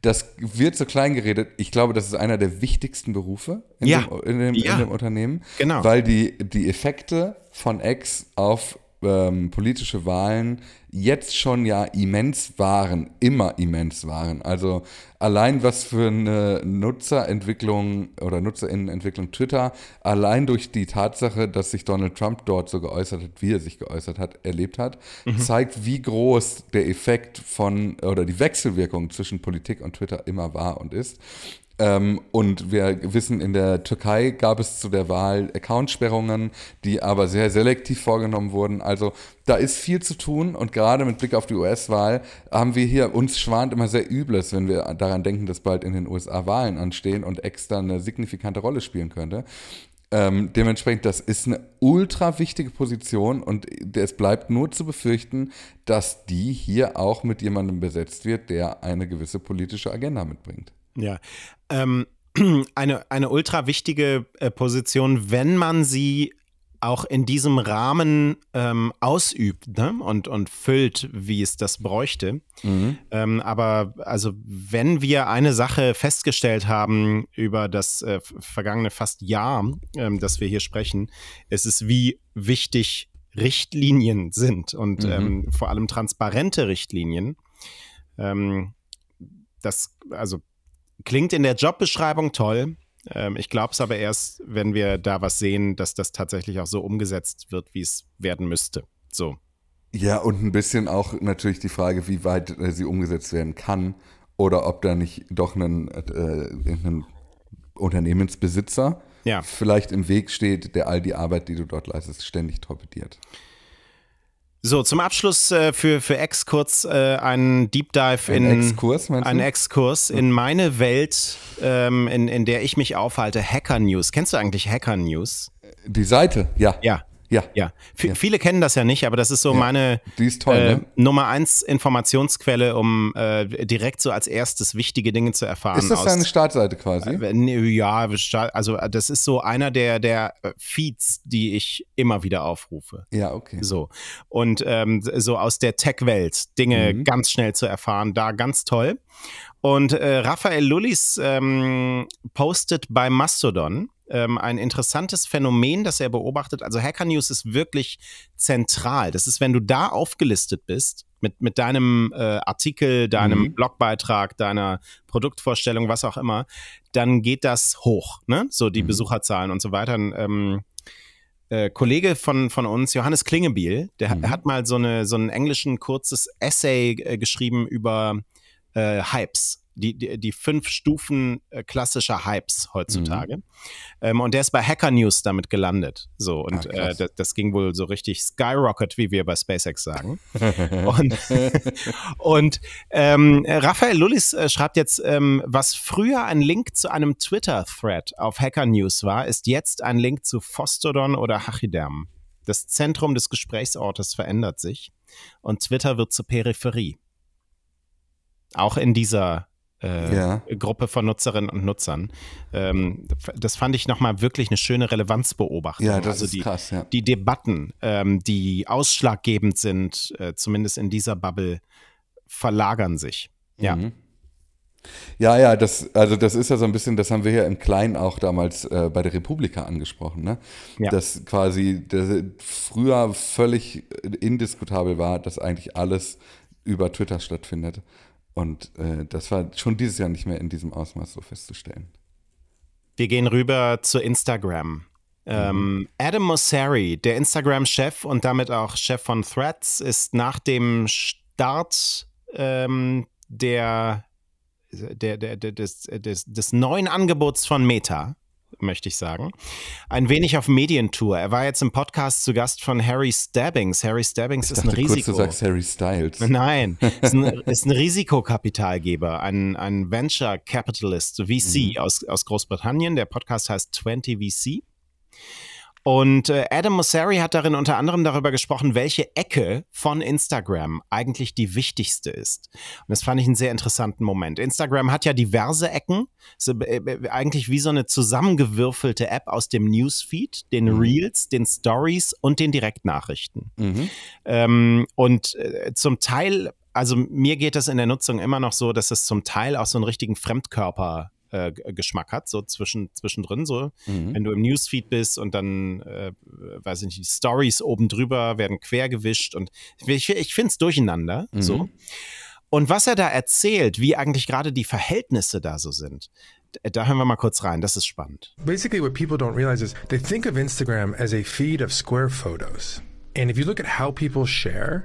Das wird so klein geredet. Ich glaube, das ist einer der wichtigsten Berufe in, ja. dem, in, dem, ja. in dem Unternehmen. Genau. Weil die, die Effekte von X auf ähm, politische Wahlen jetzt schon ja immens waren, immer immens waren. Also allein was für eine Nutzerentwicklung oder Nutzerinnenentwicklung Twitter, allein durch die Tatsache, dass sich Donald Trump dort so geäußert hat, wie er sich geäußert hat, erlebt hat, mhm. zeigt, wie groß der Effekt von oder die Wechselwirkung zwischen Politik und Twitter immer war und ist. Ähm, und wir wissen, in der Türkei gab es zu der Wahl Accountsperrungen, die aber sehr selektiv vorgenommen wurden. Also da ist viel zu tun und gerade mit Blick auf die US-Wahl haben wir hier, uns schwant immer sehr Übles, wenn wir daran denken, dass bald in den USA Wahlen anstehen und extra eine signifikante Rolle spielen könnte. Ähm, dementsprechend, das ist eine ultra wichtige Position und es bleibt nur zu befürchten, dass die hier auch mit jemandem besetzt wird, der eine gewisse politische Agenda mitbringt. Ja, ähm, eine, eine ultra wichtige äh, Position, wenn man sie auch in diesem Rahmen ähm, ausübt ne? und, und füllt, wie es das bräuchte. Mhm. Ähm, aber also wenn wir eine Sache festgestellt haben über das äh, vergangene fast Jahr, ähm, das wir hier sprechen, ist es, wie wichtig Richtlinien sind und mhm. Ähm, vor allem transparente Richtlinien. Ähm, das, also Klingt in der Jobbeschreibung toll. Ähm, ich glaube es aber erst, wenn wir da was sehen, dass das tatsächlich auch so umgesetzt wird, wie es werden müsste. So. Ja, und ein bisschen auch natürlich die Frage, wie weit äh, sie umgesetzt werden kann oder ob da nicht doch ein, äh, Unternehmensbesitzer ja. vielleicht im Weg steht, der all die Arbeit, die du dort leistest, ständig torpediert. So, zum Abschluss äh, für, für X kurz äh, einen Deep Dive in. Ein Exkurs, meinst? Ein Exkurs in meine Welt, ähm, in, in der ich mich aufhalte. Hacker News. Kennst du eigentlich Hacker News? Die Seite, ja. Ja. Ja. ja. ja. Viele kennen das ja nicht, aber das ist so ja. meine ist toll, äh, ne? Nummer eins Informationsquelle, um äh, direkt so als erstes wichtige Dinge zu erfahren. Ist das deine Startseite quasi? Äh, ja, also das ist so einer der, der äh, Feeds, die ich immer wieder aufrufe. Ja, okay. So. Und ähm, so aus der Tech-Welt Dinge mhm. ganz schnell zu erfahren, da ganz toll. Und äh, Raphael Lullis ähm, postet bei Mastodon ähm, ein interessantes Phänomen, das er beobachtet. Also Hacker News ist wirklich zentral. Das ist, wenn du da aufgelistet bist, mit, mit deinem äh, Artikel, deinem mhm. Blogbeitrag, deiner Produktvorstellung, was auch immer, dann geht das hoch, ne? So die mhm. Besucherzahlen und so weiter. Ähm, äh, Kollege von, von uns, Johannes Klingebiel, der mhm. hat mal so, eine, so einen englischen kurzes Essay äh, geschrieben über äh, Hypes die, die, die fünf Stufen äh, klassischer Hypes heutzutage. Mhm. Ähm, und der ist bei Hacker News damit gelandet. So, und Ach, äh, das, das, ging wohl so richtig Skyrocket, wie wir bei SpaceX sagen. und und ähm, Raphael Lullis äh, schreibt jetzt, ähm, was früher ein Link zu einem Twitter-Thread auf Hacker News war, ist jetzt ein Link zu Fostodon oder Hachiderm. Das Zentrum des Gesprächsortes verändert sich und Twitter wird zur Peripherie. Auch in dieser äh, ja. Gruppe von Nutzerinnen und Nutzern. Ähm, das fand ich nochmal wirklich eine schöne Relevanzbeobachtung. Ja, das also ist die, krass, ja. Die Debatten, ähm, die ausschlaggebend sind, äh, zumindest in dieser Bubble, verlagern sich. Ja. Mhm. Ja, ja, das, also das ist ja so ein bisschen, das haben wir ja im Kleinen auch damals äh, bei der Republika angesprochen, ne? Ja. Dass quasi das früher völlig indiskutabel war, dass eigentlich alles über Twitter stattfindet. Und äh, das war schon dieses Jahr nicht mehr in diesem Ausmaß so festzustellen. Wir gehen rüber zu Instagram. Ähm, Adam Mosseri, der Instagram-Chef und damit auch Chef von Threads, ist nach dem Start ähm, der, der, der, des, des, des neuen Angebots von Meta, möchte ich sagen. Ein wenig auf Medientour. Er war jetzt im Podcast zu Gast von Harry Stabbings. Harry Stabbings Ich ist ein dachte kurz, Risiko. du sagst Harry Styles. Nein, ist ein, ist ein Risikokapitalgeber, ein, ein Venture Capitalist, VC aus, aus Großbritannien. Der Podcast heißt 20 VC. Und äh, Adam Mosseri hat darin unter anderem darüber gesprochen, welche Ecke von Instagram eigentlich die wichtigste ist. Und das fand ich einen sehr interessanten Moment. Instagram hat ja diverse Ecken, so, äh, äh, eigentlich wie so eine zusammengewürfelte App aus dem Newsfeed, den Reels, den Stories und den Direktnachrichten. Mhm. Ähm, und äh, zum Teil, also mir geht das in der Nutzung immer noch so, dass es zum Teil auch so einen richtigen Fremdkörper äh, G- Geschmack hat, so zwischen, zwischendrin, so. Mhm. Wenn du im Newsfeed bist und dann, äh, weiß ich nicht, die Stories oben drüber werden quer gewischt und ich, ich finde es durcheinander, so. Und was er da erzählt, wie eigentlich gerade die Verhältnisse da so sind, da hören wir mal kurz rein, das ist spannend. Basically, what people don't realize is they think of Instagram as a feed of square photos. And if you look at how people share,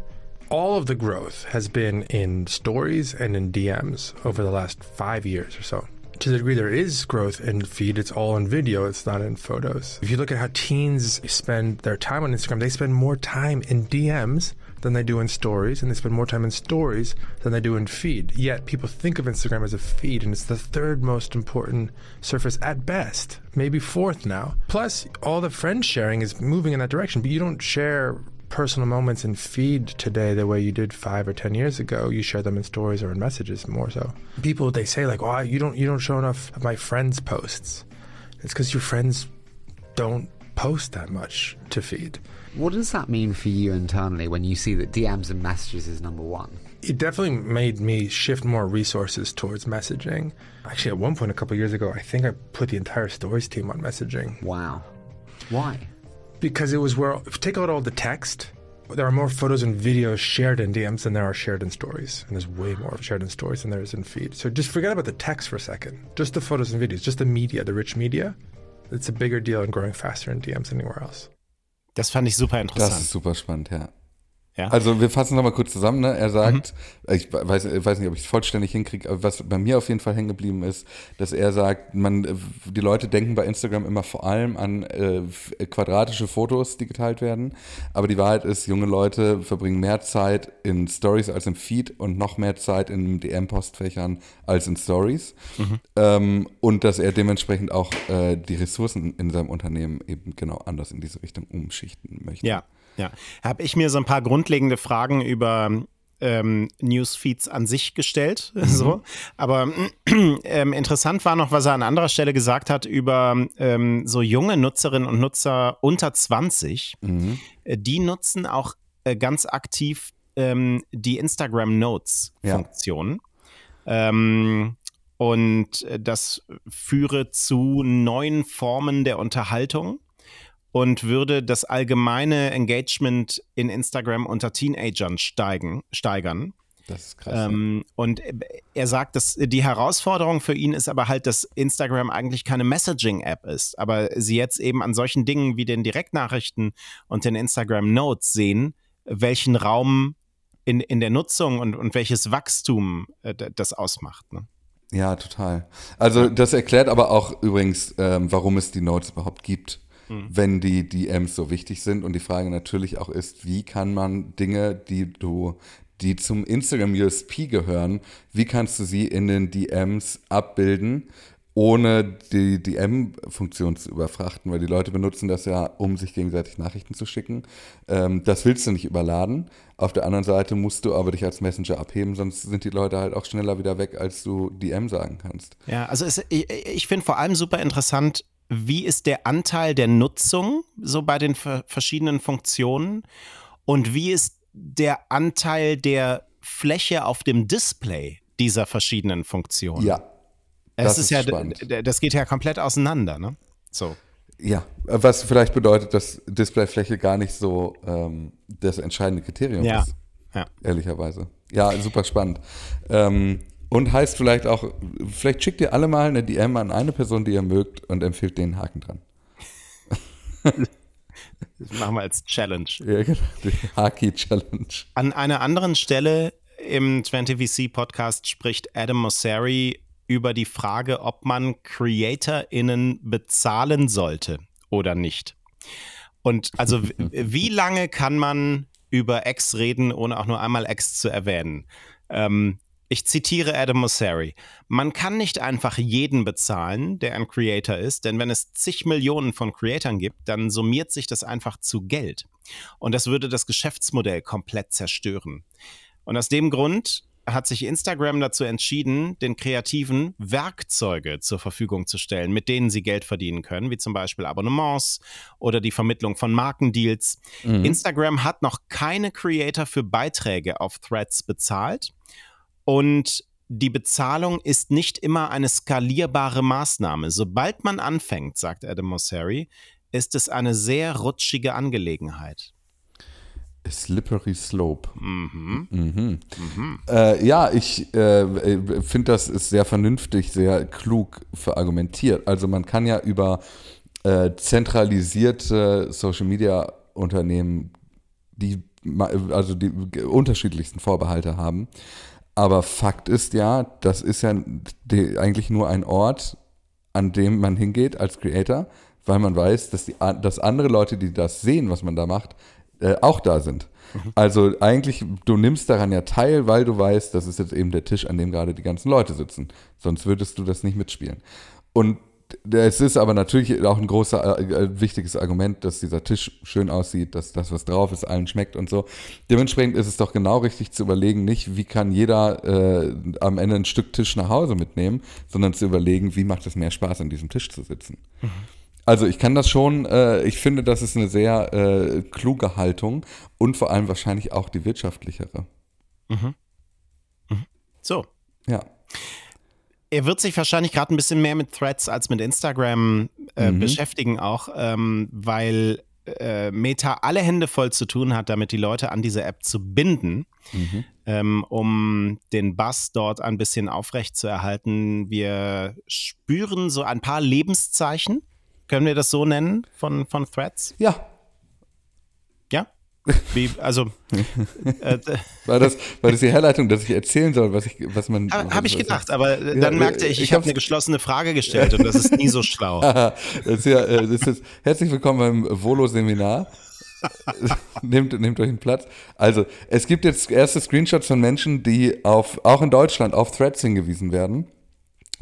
all of the growth has been in stories and in DMs over the last five years or so. To the degree there is growth in feed, it's all in video, it's not in photos. If you look at how teens spend their time on Instagram, they spend more time in DMs than they do in stories, and they spend more time in stories than they do in feed. Yet people think of Instagram as a feed, and it's the third most important surface at best, maybe fourth now. Plus, all the friend sharing is moving in that direction, but you don't share personal moments in feed today the way you did five or ten years ago. You share them in stories or in messages more so. People they say like, "Why you don't you don't show enough of my friends' posts?" It's because your friends don't post that much to feed. What does that mean for you internally when you see that DMs and messages is number one? It definitely made me shift more resources towards messaging. Actually, at one point a couple years ago, I think I put the entire stories team on messaging Wow. Why? Because it was where if you take out all the text. There are more photos and videos shared in DMs than there are shared in stories, and there's way more shared in stories than there is in feed. So just forget about the text for a second. Just the photos and videos, just the media, the rich media. It's a bigger deal and growing faster in DMs than anywhere else. Das fand ich super Das ist super spannend, ja. Ja. Also wir fassen nochmal kurz zusammen. Ne? Er sagt, ich weiß, ich weiß nicht, ob ich es vollständig hinkriege, aber was bei mir auf jeden Fall hängen geblieben ist, dass er sagt, man, die Leute denken bei Instagram immer vor allem an äh, quadratische Fotos, die geteilt werden. Aber die Wahrheit ist, junge Leute verbringen mehr Zeit in Stories als im Feed und noch mehr Zeit in DM-Postfächern als in Stories. Ähm, und dass er dementsprechend auch äh, die Ressourcen in seinem Unternehmen eben genau anders in diese Richtung umschichten möchte. Ja, ja. Habe ich mir so ein paar grundlegende Fragen über ähm, Newsfeeds an sich gestellt. So. Aber ähm, interessant war noch, was er an anderer Stelle gesagt hat über ähm, so junge Nutzerinnen und Nutzer unter 20. Äh, Die nutzen auch äh, ganz aktiv ähm, die Instagram Notes-Funktion. Ähm, und äh, das führe zu neuen Formen der Unterhaltung und würde das allgemeine Engagement in Instagram unter Teenagern steigen, steigern. Das ist krass. Ähm, und er sagt, dass die Herausforderung für ihn ist aber halt, dass Instagram eigentlich keine Messaging-App ist, aber sie jetzt eben an solchen Dingen wie den Direktnachrichten und den Instagram Notes sehen, welchen Raum in, in der Nutzung und, und welches Wachstum äh, das ausmacht. Ne? Ja, total. Also das erklärt aber auch übrigens, ähm, warum es die Notes überhaupt gibt, wenn die DMs so wichtig sind. Und die Frage natürlich auch ist, wie kann man Dinge, die du, die zum Instagram USP gehören, wie kannst du sie in den DMs abbilden, ohne die DM-Funktion zu überfrachten, weil die Leute benutzen das ja, um sich gegenseitig Nachrichten zu schicken. Ähm, das willst du nicht überladen. Auf der anderen Seite musst du aber dich als Messenger abheben, sonst sind die Leute halt auch schneller wieder weg, als du DM sagen kannst. Ja, also es, ich, ich finde vor allem super interessant, wie ist der Anteil der Nutzung so bei den ver verschiedenen Funktionen und wie ist der Anteil der Fläche auf dem Display dieser verschiedenen Funktionen? Ja. das ist, ist ja, spannend. das geht ja komplett auseinander, ne? So. Ja, was vielleicht bedeutet, dass Displayfläche gar nicht so ähm, das entscheidende Kriterium Ja. ist, Ja. ehrlicherweise. Ja, super spannend. Ähm, und heißt vielleicht auch, vielleicht schickt ihr alle mal eine DM an eine Person, die ihr mögt und empfiehlt den Haken dran. Das machen wir als Challenge. Ja, genau. Die Haki-Challenge. An einer anderen Stelle im 20VC-Podcast spricht Adam Mosseri über die Frage, ob man CreatorInnen bezahlen sollte oder nicht. Und also, wie lange kann man über X reden, ohne auch nur einmal X zu erwähnen? Ähm, ich zitiere Adam Mosseri. Man kann nicht einfach jeden bezahlen, der ein Creator ist, denn wenn es zig Millionen von Creatoren gibt, dann summiert sich das einfach zu Geld. Und das würde das Geschäftsmodell komplett zerstören. Und aus dem Grund hat sich Instagram dazu entschieden, den Kreativen Werkzeuge zur Verfügung zu stellen, mit denen sie Geld verdienen können, wie zum Beispiel Abonnements oder die Vermittlung von Markendeals. Mhm. Instagram hat noch keine Creator für Beiträge auf Threads bezahlt und die Bezahlung ist nicht immer eine skalierbare Maßnahme. Sobald man anfängt, sagt Adam Mosseri, ist es eine sehr rutschige Angelegenheit. Slippery Slope. Mhm. Mhm. Mhm. Äh, ja, ich äh, finde, das ist sehr vernünftig, sehr klug verargumentiert. Also man kann ja über äh, zentralisierte Social Media Unternehmen, die also die unterschiedlichsten Vorbehalte haben. Aber Fakt ist ja, das ist ja eigentlich nur ein Ort, an dem man hingeht als Creator, weil man weiß, dass, die, dass andere Leute, die das sehen, was man da macht, äh, auch da sind. Mhm. Also eigentlich, du nimmst daran ja teil, weil du weißt, das ist jetzt eben der Tisch, an dem gerade die ganzen Leute sitzen. Sonst würdest du das nicht mitspielen. Und es ist aber natürlich auch ein großer, äh, wichtiges Argument, dass dieser Tisch schön aussieht, dass das, was drauf ist, allen schmeckt und so. Dementsprechend ist es doch genau richtig zu überlegen, nicht wie kann jeder äh, am Ende ein Stück Tisch nach Hause mitnehmen, sondern zu überlegen, wie macht es mehr Spaß, an diesem Tisch zu sitzen. Mhm. Also ich kann das schon, äh, ich finde, das ist eine sehr äh, kluge Haltung und vor allem wahrscheinlich auch die wirtschaftlichere. Mhm. Mhm. So. Ja. Er wird sich wahrscheinlich gerade ein bisschen mehr mit Threads als mit Instagram äh, mhm. beschäftigen, auch ähm, weil äh, Meta alle Hände voll zu tun hat, damit die Leute an diese App zu binden, mhm. ähm, um den Bass dort ein bisschen aufrecht zu erhalten. Wir spüren so ein paar Lebenszeichen, können wir das so nennen, von, von Threads? Ja, wie, also. Äh, war, das, war das die Herleitung, dass ich erzählen soll, was, ich, was man. Habe ich gedacht, aber ja, dann merkte ich, ich, ich habe eine geschlossene Frage gestellt und das ist nie so schlau. das ist ja, äh, das ist, herzlich willkommen beim Volo-Seminar. nehmt, nehmt euch einen Platz. Also, es gibt jetzt erste Screenshots von Menschen, die auf, auch in Deutschland auf Threads hingewiesen werden.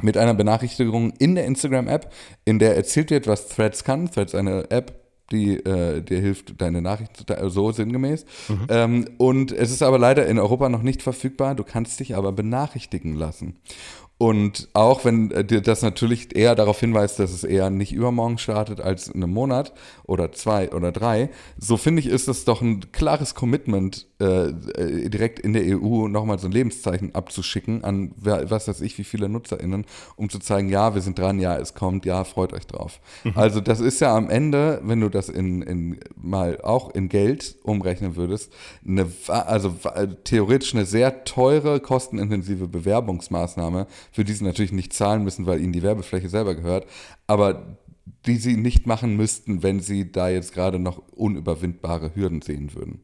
Mit einer Benachrichtigung in der Instagram-App, in der erzählt wird, was Threads kann. Threads ist eine App, die äh, dir hilft, deine Nachrichten zu so sinngemäß. Mhm. Ähm, und es ist aber leider in Europa noch nicht verfügbar. Du kannst dich aber benachrichtigen lassen. Und auch wenn äh, das natürlich eher darauf hinweist, dass es eher nicht übermorgen startet als in einem Monat oder zwei oder drei, so finde ich, ist es doch ein klares Commitment, äh, äh direkt in der EU nochmal so ein Lebenszeichen abzuschicken an was weiß ich, wie viele NutzerInnen, um zu zeigen, ja, wir sind dran, ja, es kommt, ja, freut euch drauf. Mhm. Also das ist ja am Ende, wenn du das in, in mal auch in Geld umrechnen würdest, eine, also theoretisch eine sehr teure, kostenintensive Bewerbungsmaßnahme für die sie natürlich nicht zahlen müssen, weil ihnen die Werbefläche selber gehört, aber die sie nicht machen müssten, wenn sie da jetzt gerade noch unüberwindbare Hürden sehen würden.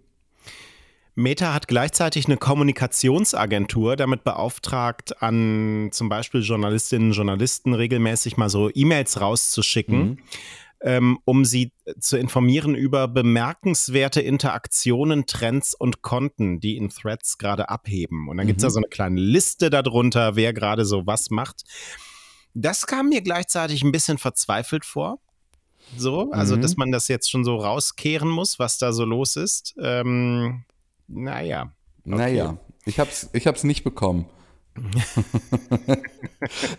Meta hat gleichzeitig eine Kommunikationsagentur damit beauftragt, an zum Beispiel Journalistinnen und Journalisten regelmäßig mal so E-Mails rauszuschicken. Mhm ähm, um sie zu informieren über bemerkenswerte Interaktionen, Trends und Konten, die in Threads gerade abheben. Und dann mhm. gibt es da so eine kleine Liste darunter, wer gerade so was macht. Das kam mir gleichzeitig ein bisschen verzweifelt vor. So, also mhm. dass man das jetzt schon so rauskehren muss, was da so los ist. Ähm, naja. Okay. Naja, ich hab's, ich hab's nicht bekommen.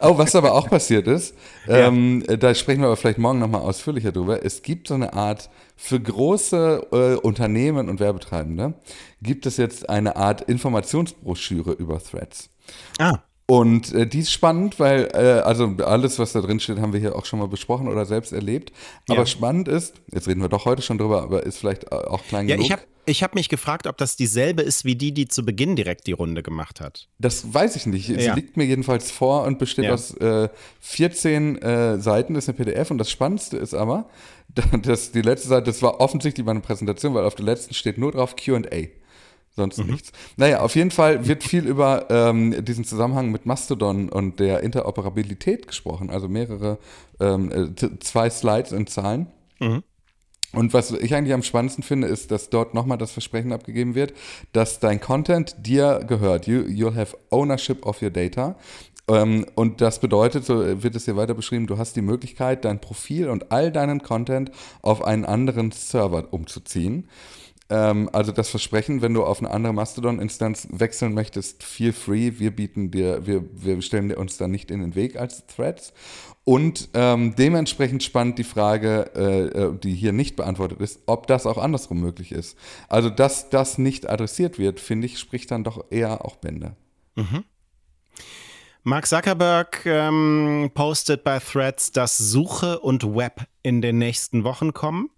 oh, was aber auch passiert ist, ja. ähm, da sprechen wir aber vielleicht morgen nochmal ausführlicher drüber. Es gibt so eine Art, für große äh, Unternehmen und Werbetreibende, gibt es jetzt eine Art Informationsbroschüre über Threads. Ah. Und äh, die ist spannend, weil, äh, also alles, was da drin steht, haben wir hier auch schon mal besprochen oder selbst erlebt. Aber ja. spannend ist, jetzt reden wir doch heute schon drüber, aber ist vielleicht auch klein ja, genug. Ich hab Ich habe mich gefragt, ob das dieselbe ist wie die, die zu Beginn direkt die Runde gemacht hat. Das weiß ich nicht. Sie Ja. liegt mir jedenfalls vor und besteht Ja. aus äh, 14 äh, Seiten, das ist eine PDF. Und das Spannendste ist aber, dass die letzte Seite, das war offensichtlich meine Präsentation, weil auf der letzten steht nur drauf QA. Sonst Mhm. nichts. Naja, auf jeden Fall wird viel über ähm, diesen Zusammenhang mit Mastodon und der Interoperabilität gesprochen. Also mehrere, ähm, äh, zwei Slides in Zahlen. Und was ich eigentlich am spannendsten finde, ist, dass dort nochmal das Versprechen abgegeben wird, dass dein Content dir gehört. You, you'll have ownership of your data. Ähm, und das bedeutet, so wird es hier weiter beschrieben, du hast die Möglichkeit, dein Profil und all deinen Content auf einen anderen Server umzuziehen. Ähm, also das Versprechen, wenn du auf eine andere Mastodon-Instanz wechseln möchtest, feel free. Wir bieten dir, wir, wir stellen dir uns da nicht in den Weg als Threads. Und ähm, dementsprechend spannend die Frage, äh, äh, die hier nicht beantwortet ist, ob das auch andersrum möglich ist. Also, dass das nicht adressiert wird, finde ich, spricht dann doch eher auch Bände. Mark Zuckerberg ähm, postet bei Threads, dass Suche und Web in den nächsten Wochen kommen.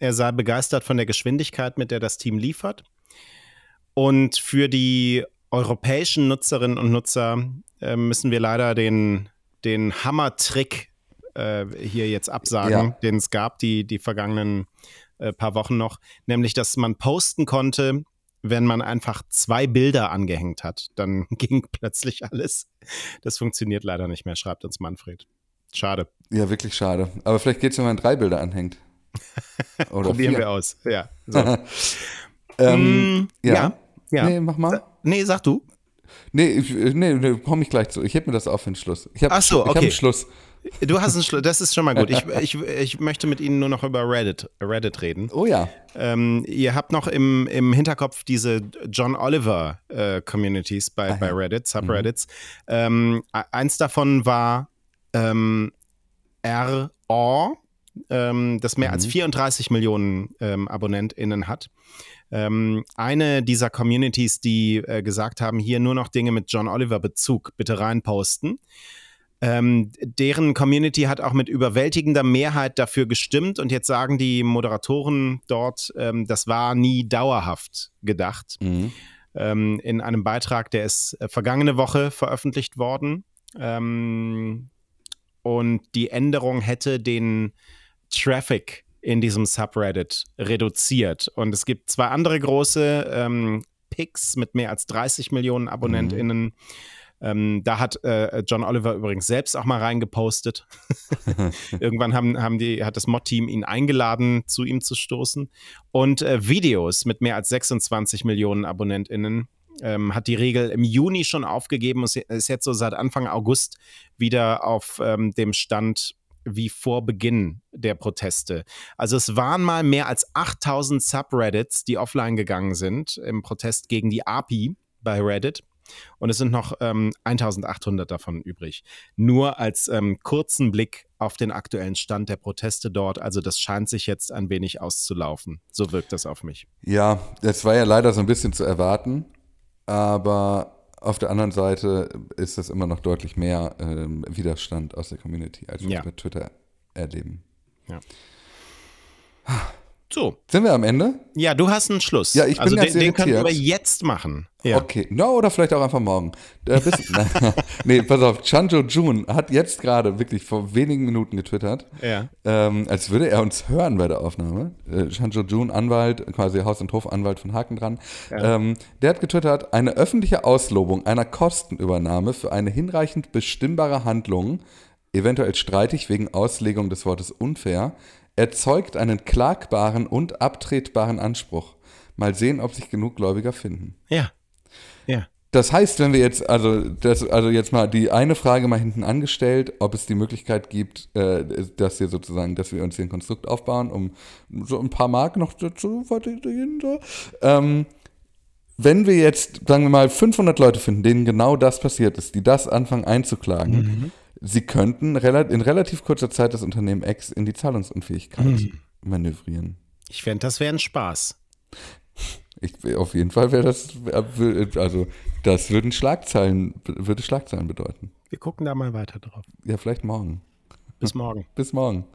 Er sei begeistert von der Geschwindigkeit, mit der das Team liefert. Und für die europäischen Nutzerinnen und Nutzer äh, müssen wir leider den, den Hammer-Trick äh, hier jetzt absagen, Ja. den es gab die, die vergangenen äh, paar Wochen noch. Nämlich, dass man posten konnte, wenn man einfach zwei Bilder angehängt hat. Dann ging plötzlich alles. Das funktioniert leider nicht mehr, schreibt uns Manfred. Schade. Ja, wirklich schade. Aber vielleicht geht es, wenn man drei Bilder anhängt. Oder Probieren vier. wir aus. Ja. So. Ähm, Mm, ja. ja. ja. Nee, mach mal. Nee, sag du. Nee, ich, nee, nee komme ich gleich zu. Ich heb mir das auf für den Schluss. Ich hab, Ach so, Ich hab okay. einen Schluss. Du hast einen Schluss. Das ist schon mal gut. Ich, ich, ich möchte mit Ihnen nur noch über Reddit, Reddit reden. Oh ja. Ähm, ihr habt noch im, im Hinterkopf diese John Oliver äh, Communities bei, bei Reddit, Subreddits. Ähm, e- eins davon war ähm, RO, ähm, das mehr als 34 Millionen ähm, AbonnentInnen hat. Ähm, eine dieser Communities, die äh, gesagt haben, hier nur noch Dinge mit John Oliver Bezug, bitte reinposten. Ähm, deren Community hat auch mit überwältigender Mehrheit dafür gestimmt und jetzt sagen die Moderatoren dort, ähm, das war nie dauerhaft gedacht. Mhm. Ähm, in einem Beitrag, der ist äh, vergangene Woche veröffentlicht worden. Ähm, und die Änderung hätte den Traffic in diesem Subreddit reduziert. Und es gibt zwei andere große ähm, Picks mit mehr als 30 Millionen AbonnentInnen. Ähm, da hat äh, John Oliver übrigens selbst auch mal reingepostet. Irgendwann haben, haben die, hat das Mod-Team ihn eingeladen, zu ihm zu stoßen. Und äh, Videos mit mehr als 26 Millionen AbonnentInnen ähm, hat die Regel im Juni schon aufgegeben und ist jetzt so seit Anfang August wieder auf ähm, dem Stand wie vor Beginn der Proteste. Also es waren mal mehr als 8000 Subreddits, die offline gegangen sind im Protest gegen die API bei Reddit. Und es sind noch ähm, 1800 davon übrig. Nur als ähm, kurzen Blick auf den aktuellen Stand der Proteste dort. Also das scheint sich jetzt ein wenig auszulaufen. So wirkt das auf mich. Ja, das war ja leider so ein bisschen zu erwarten, aber auf der anderen Seite ist das immer noch deutlich mehr ähm, Widerstand aus der Community, als wir Ja. bei Twitter erleben. So, Sind wir am Ende? ja, du hast einen Schluss. Ja, ich bin also ganz den, den können wir irritiert. jetzt machen. Ja. Okay, no, oder vielleicht auch einfach morgen. Äh, bis, nee, pass auf, Chanjo Jun hat jetzt gerade wirklich vor wenigen Minuten getwittert, Ja. ähm, als würde er uns hören bei der Aufnahme. Äh, Chanjo Jun, Anwalt, quasi Haus- und Hofanwalt von Haken dran. Ähm, der hat getwittert, eine öffentliche Auslobung einer Kostenübernahme für eine hinreichend bestimmbare Handlung, eventuell streitig wegen Auslegung des Wortes unfair, erzeugt einen klagbaren und abtretbaren Anspruch. Mal sehen, ob sich genug Gläubiger finden. Ja. Ja. Das heißt, wenn wir jetzt, also, das, also jetzt mal die eine Frage mal hinten angestellt, ob es die Möglichkeit gibt, äh, dass wir sozusagen, dass wir uns hier ein Konstrukt aufbauen, um so ein paar Mark noch dazu verdienen. Ähm, wenn wir jetzt, sagen wir mal, 500 Leute finden, denen genau das passiert ist, die das anfangen einzuklagen, sie könnten in relativ kurzer Zeit das Unternehmen X in die Zahlungsunfähigkeit manövrieren. Ich fände, das wäre ein Spaß. Ich, auf jeden Fall wäre das, also das würden Schlagzeilen, würde Schlagzeilen bedeuten. Wir gucken da mal weiter drauf. Ja, vielleicht morgen. Bis morgen. Bis morgen.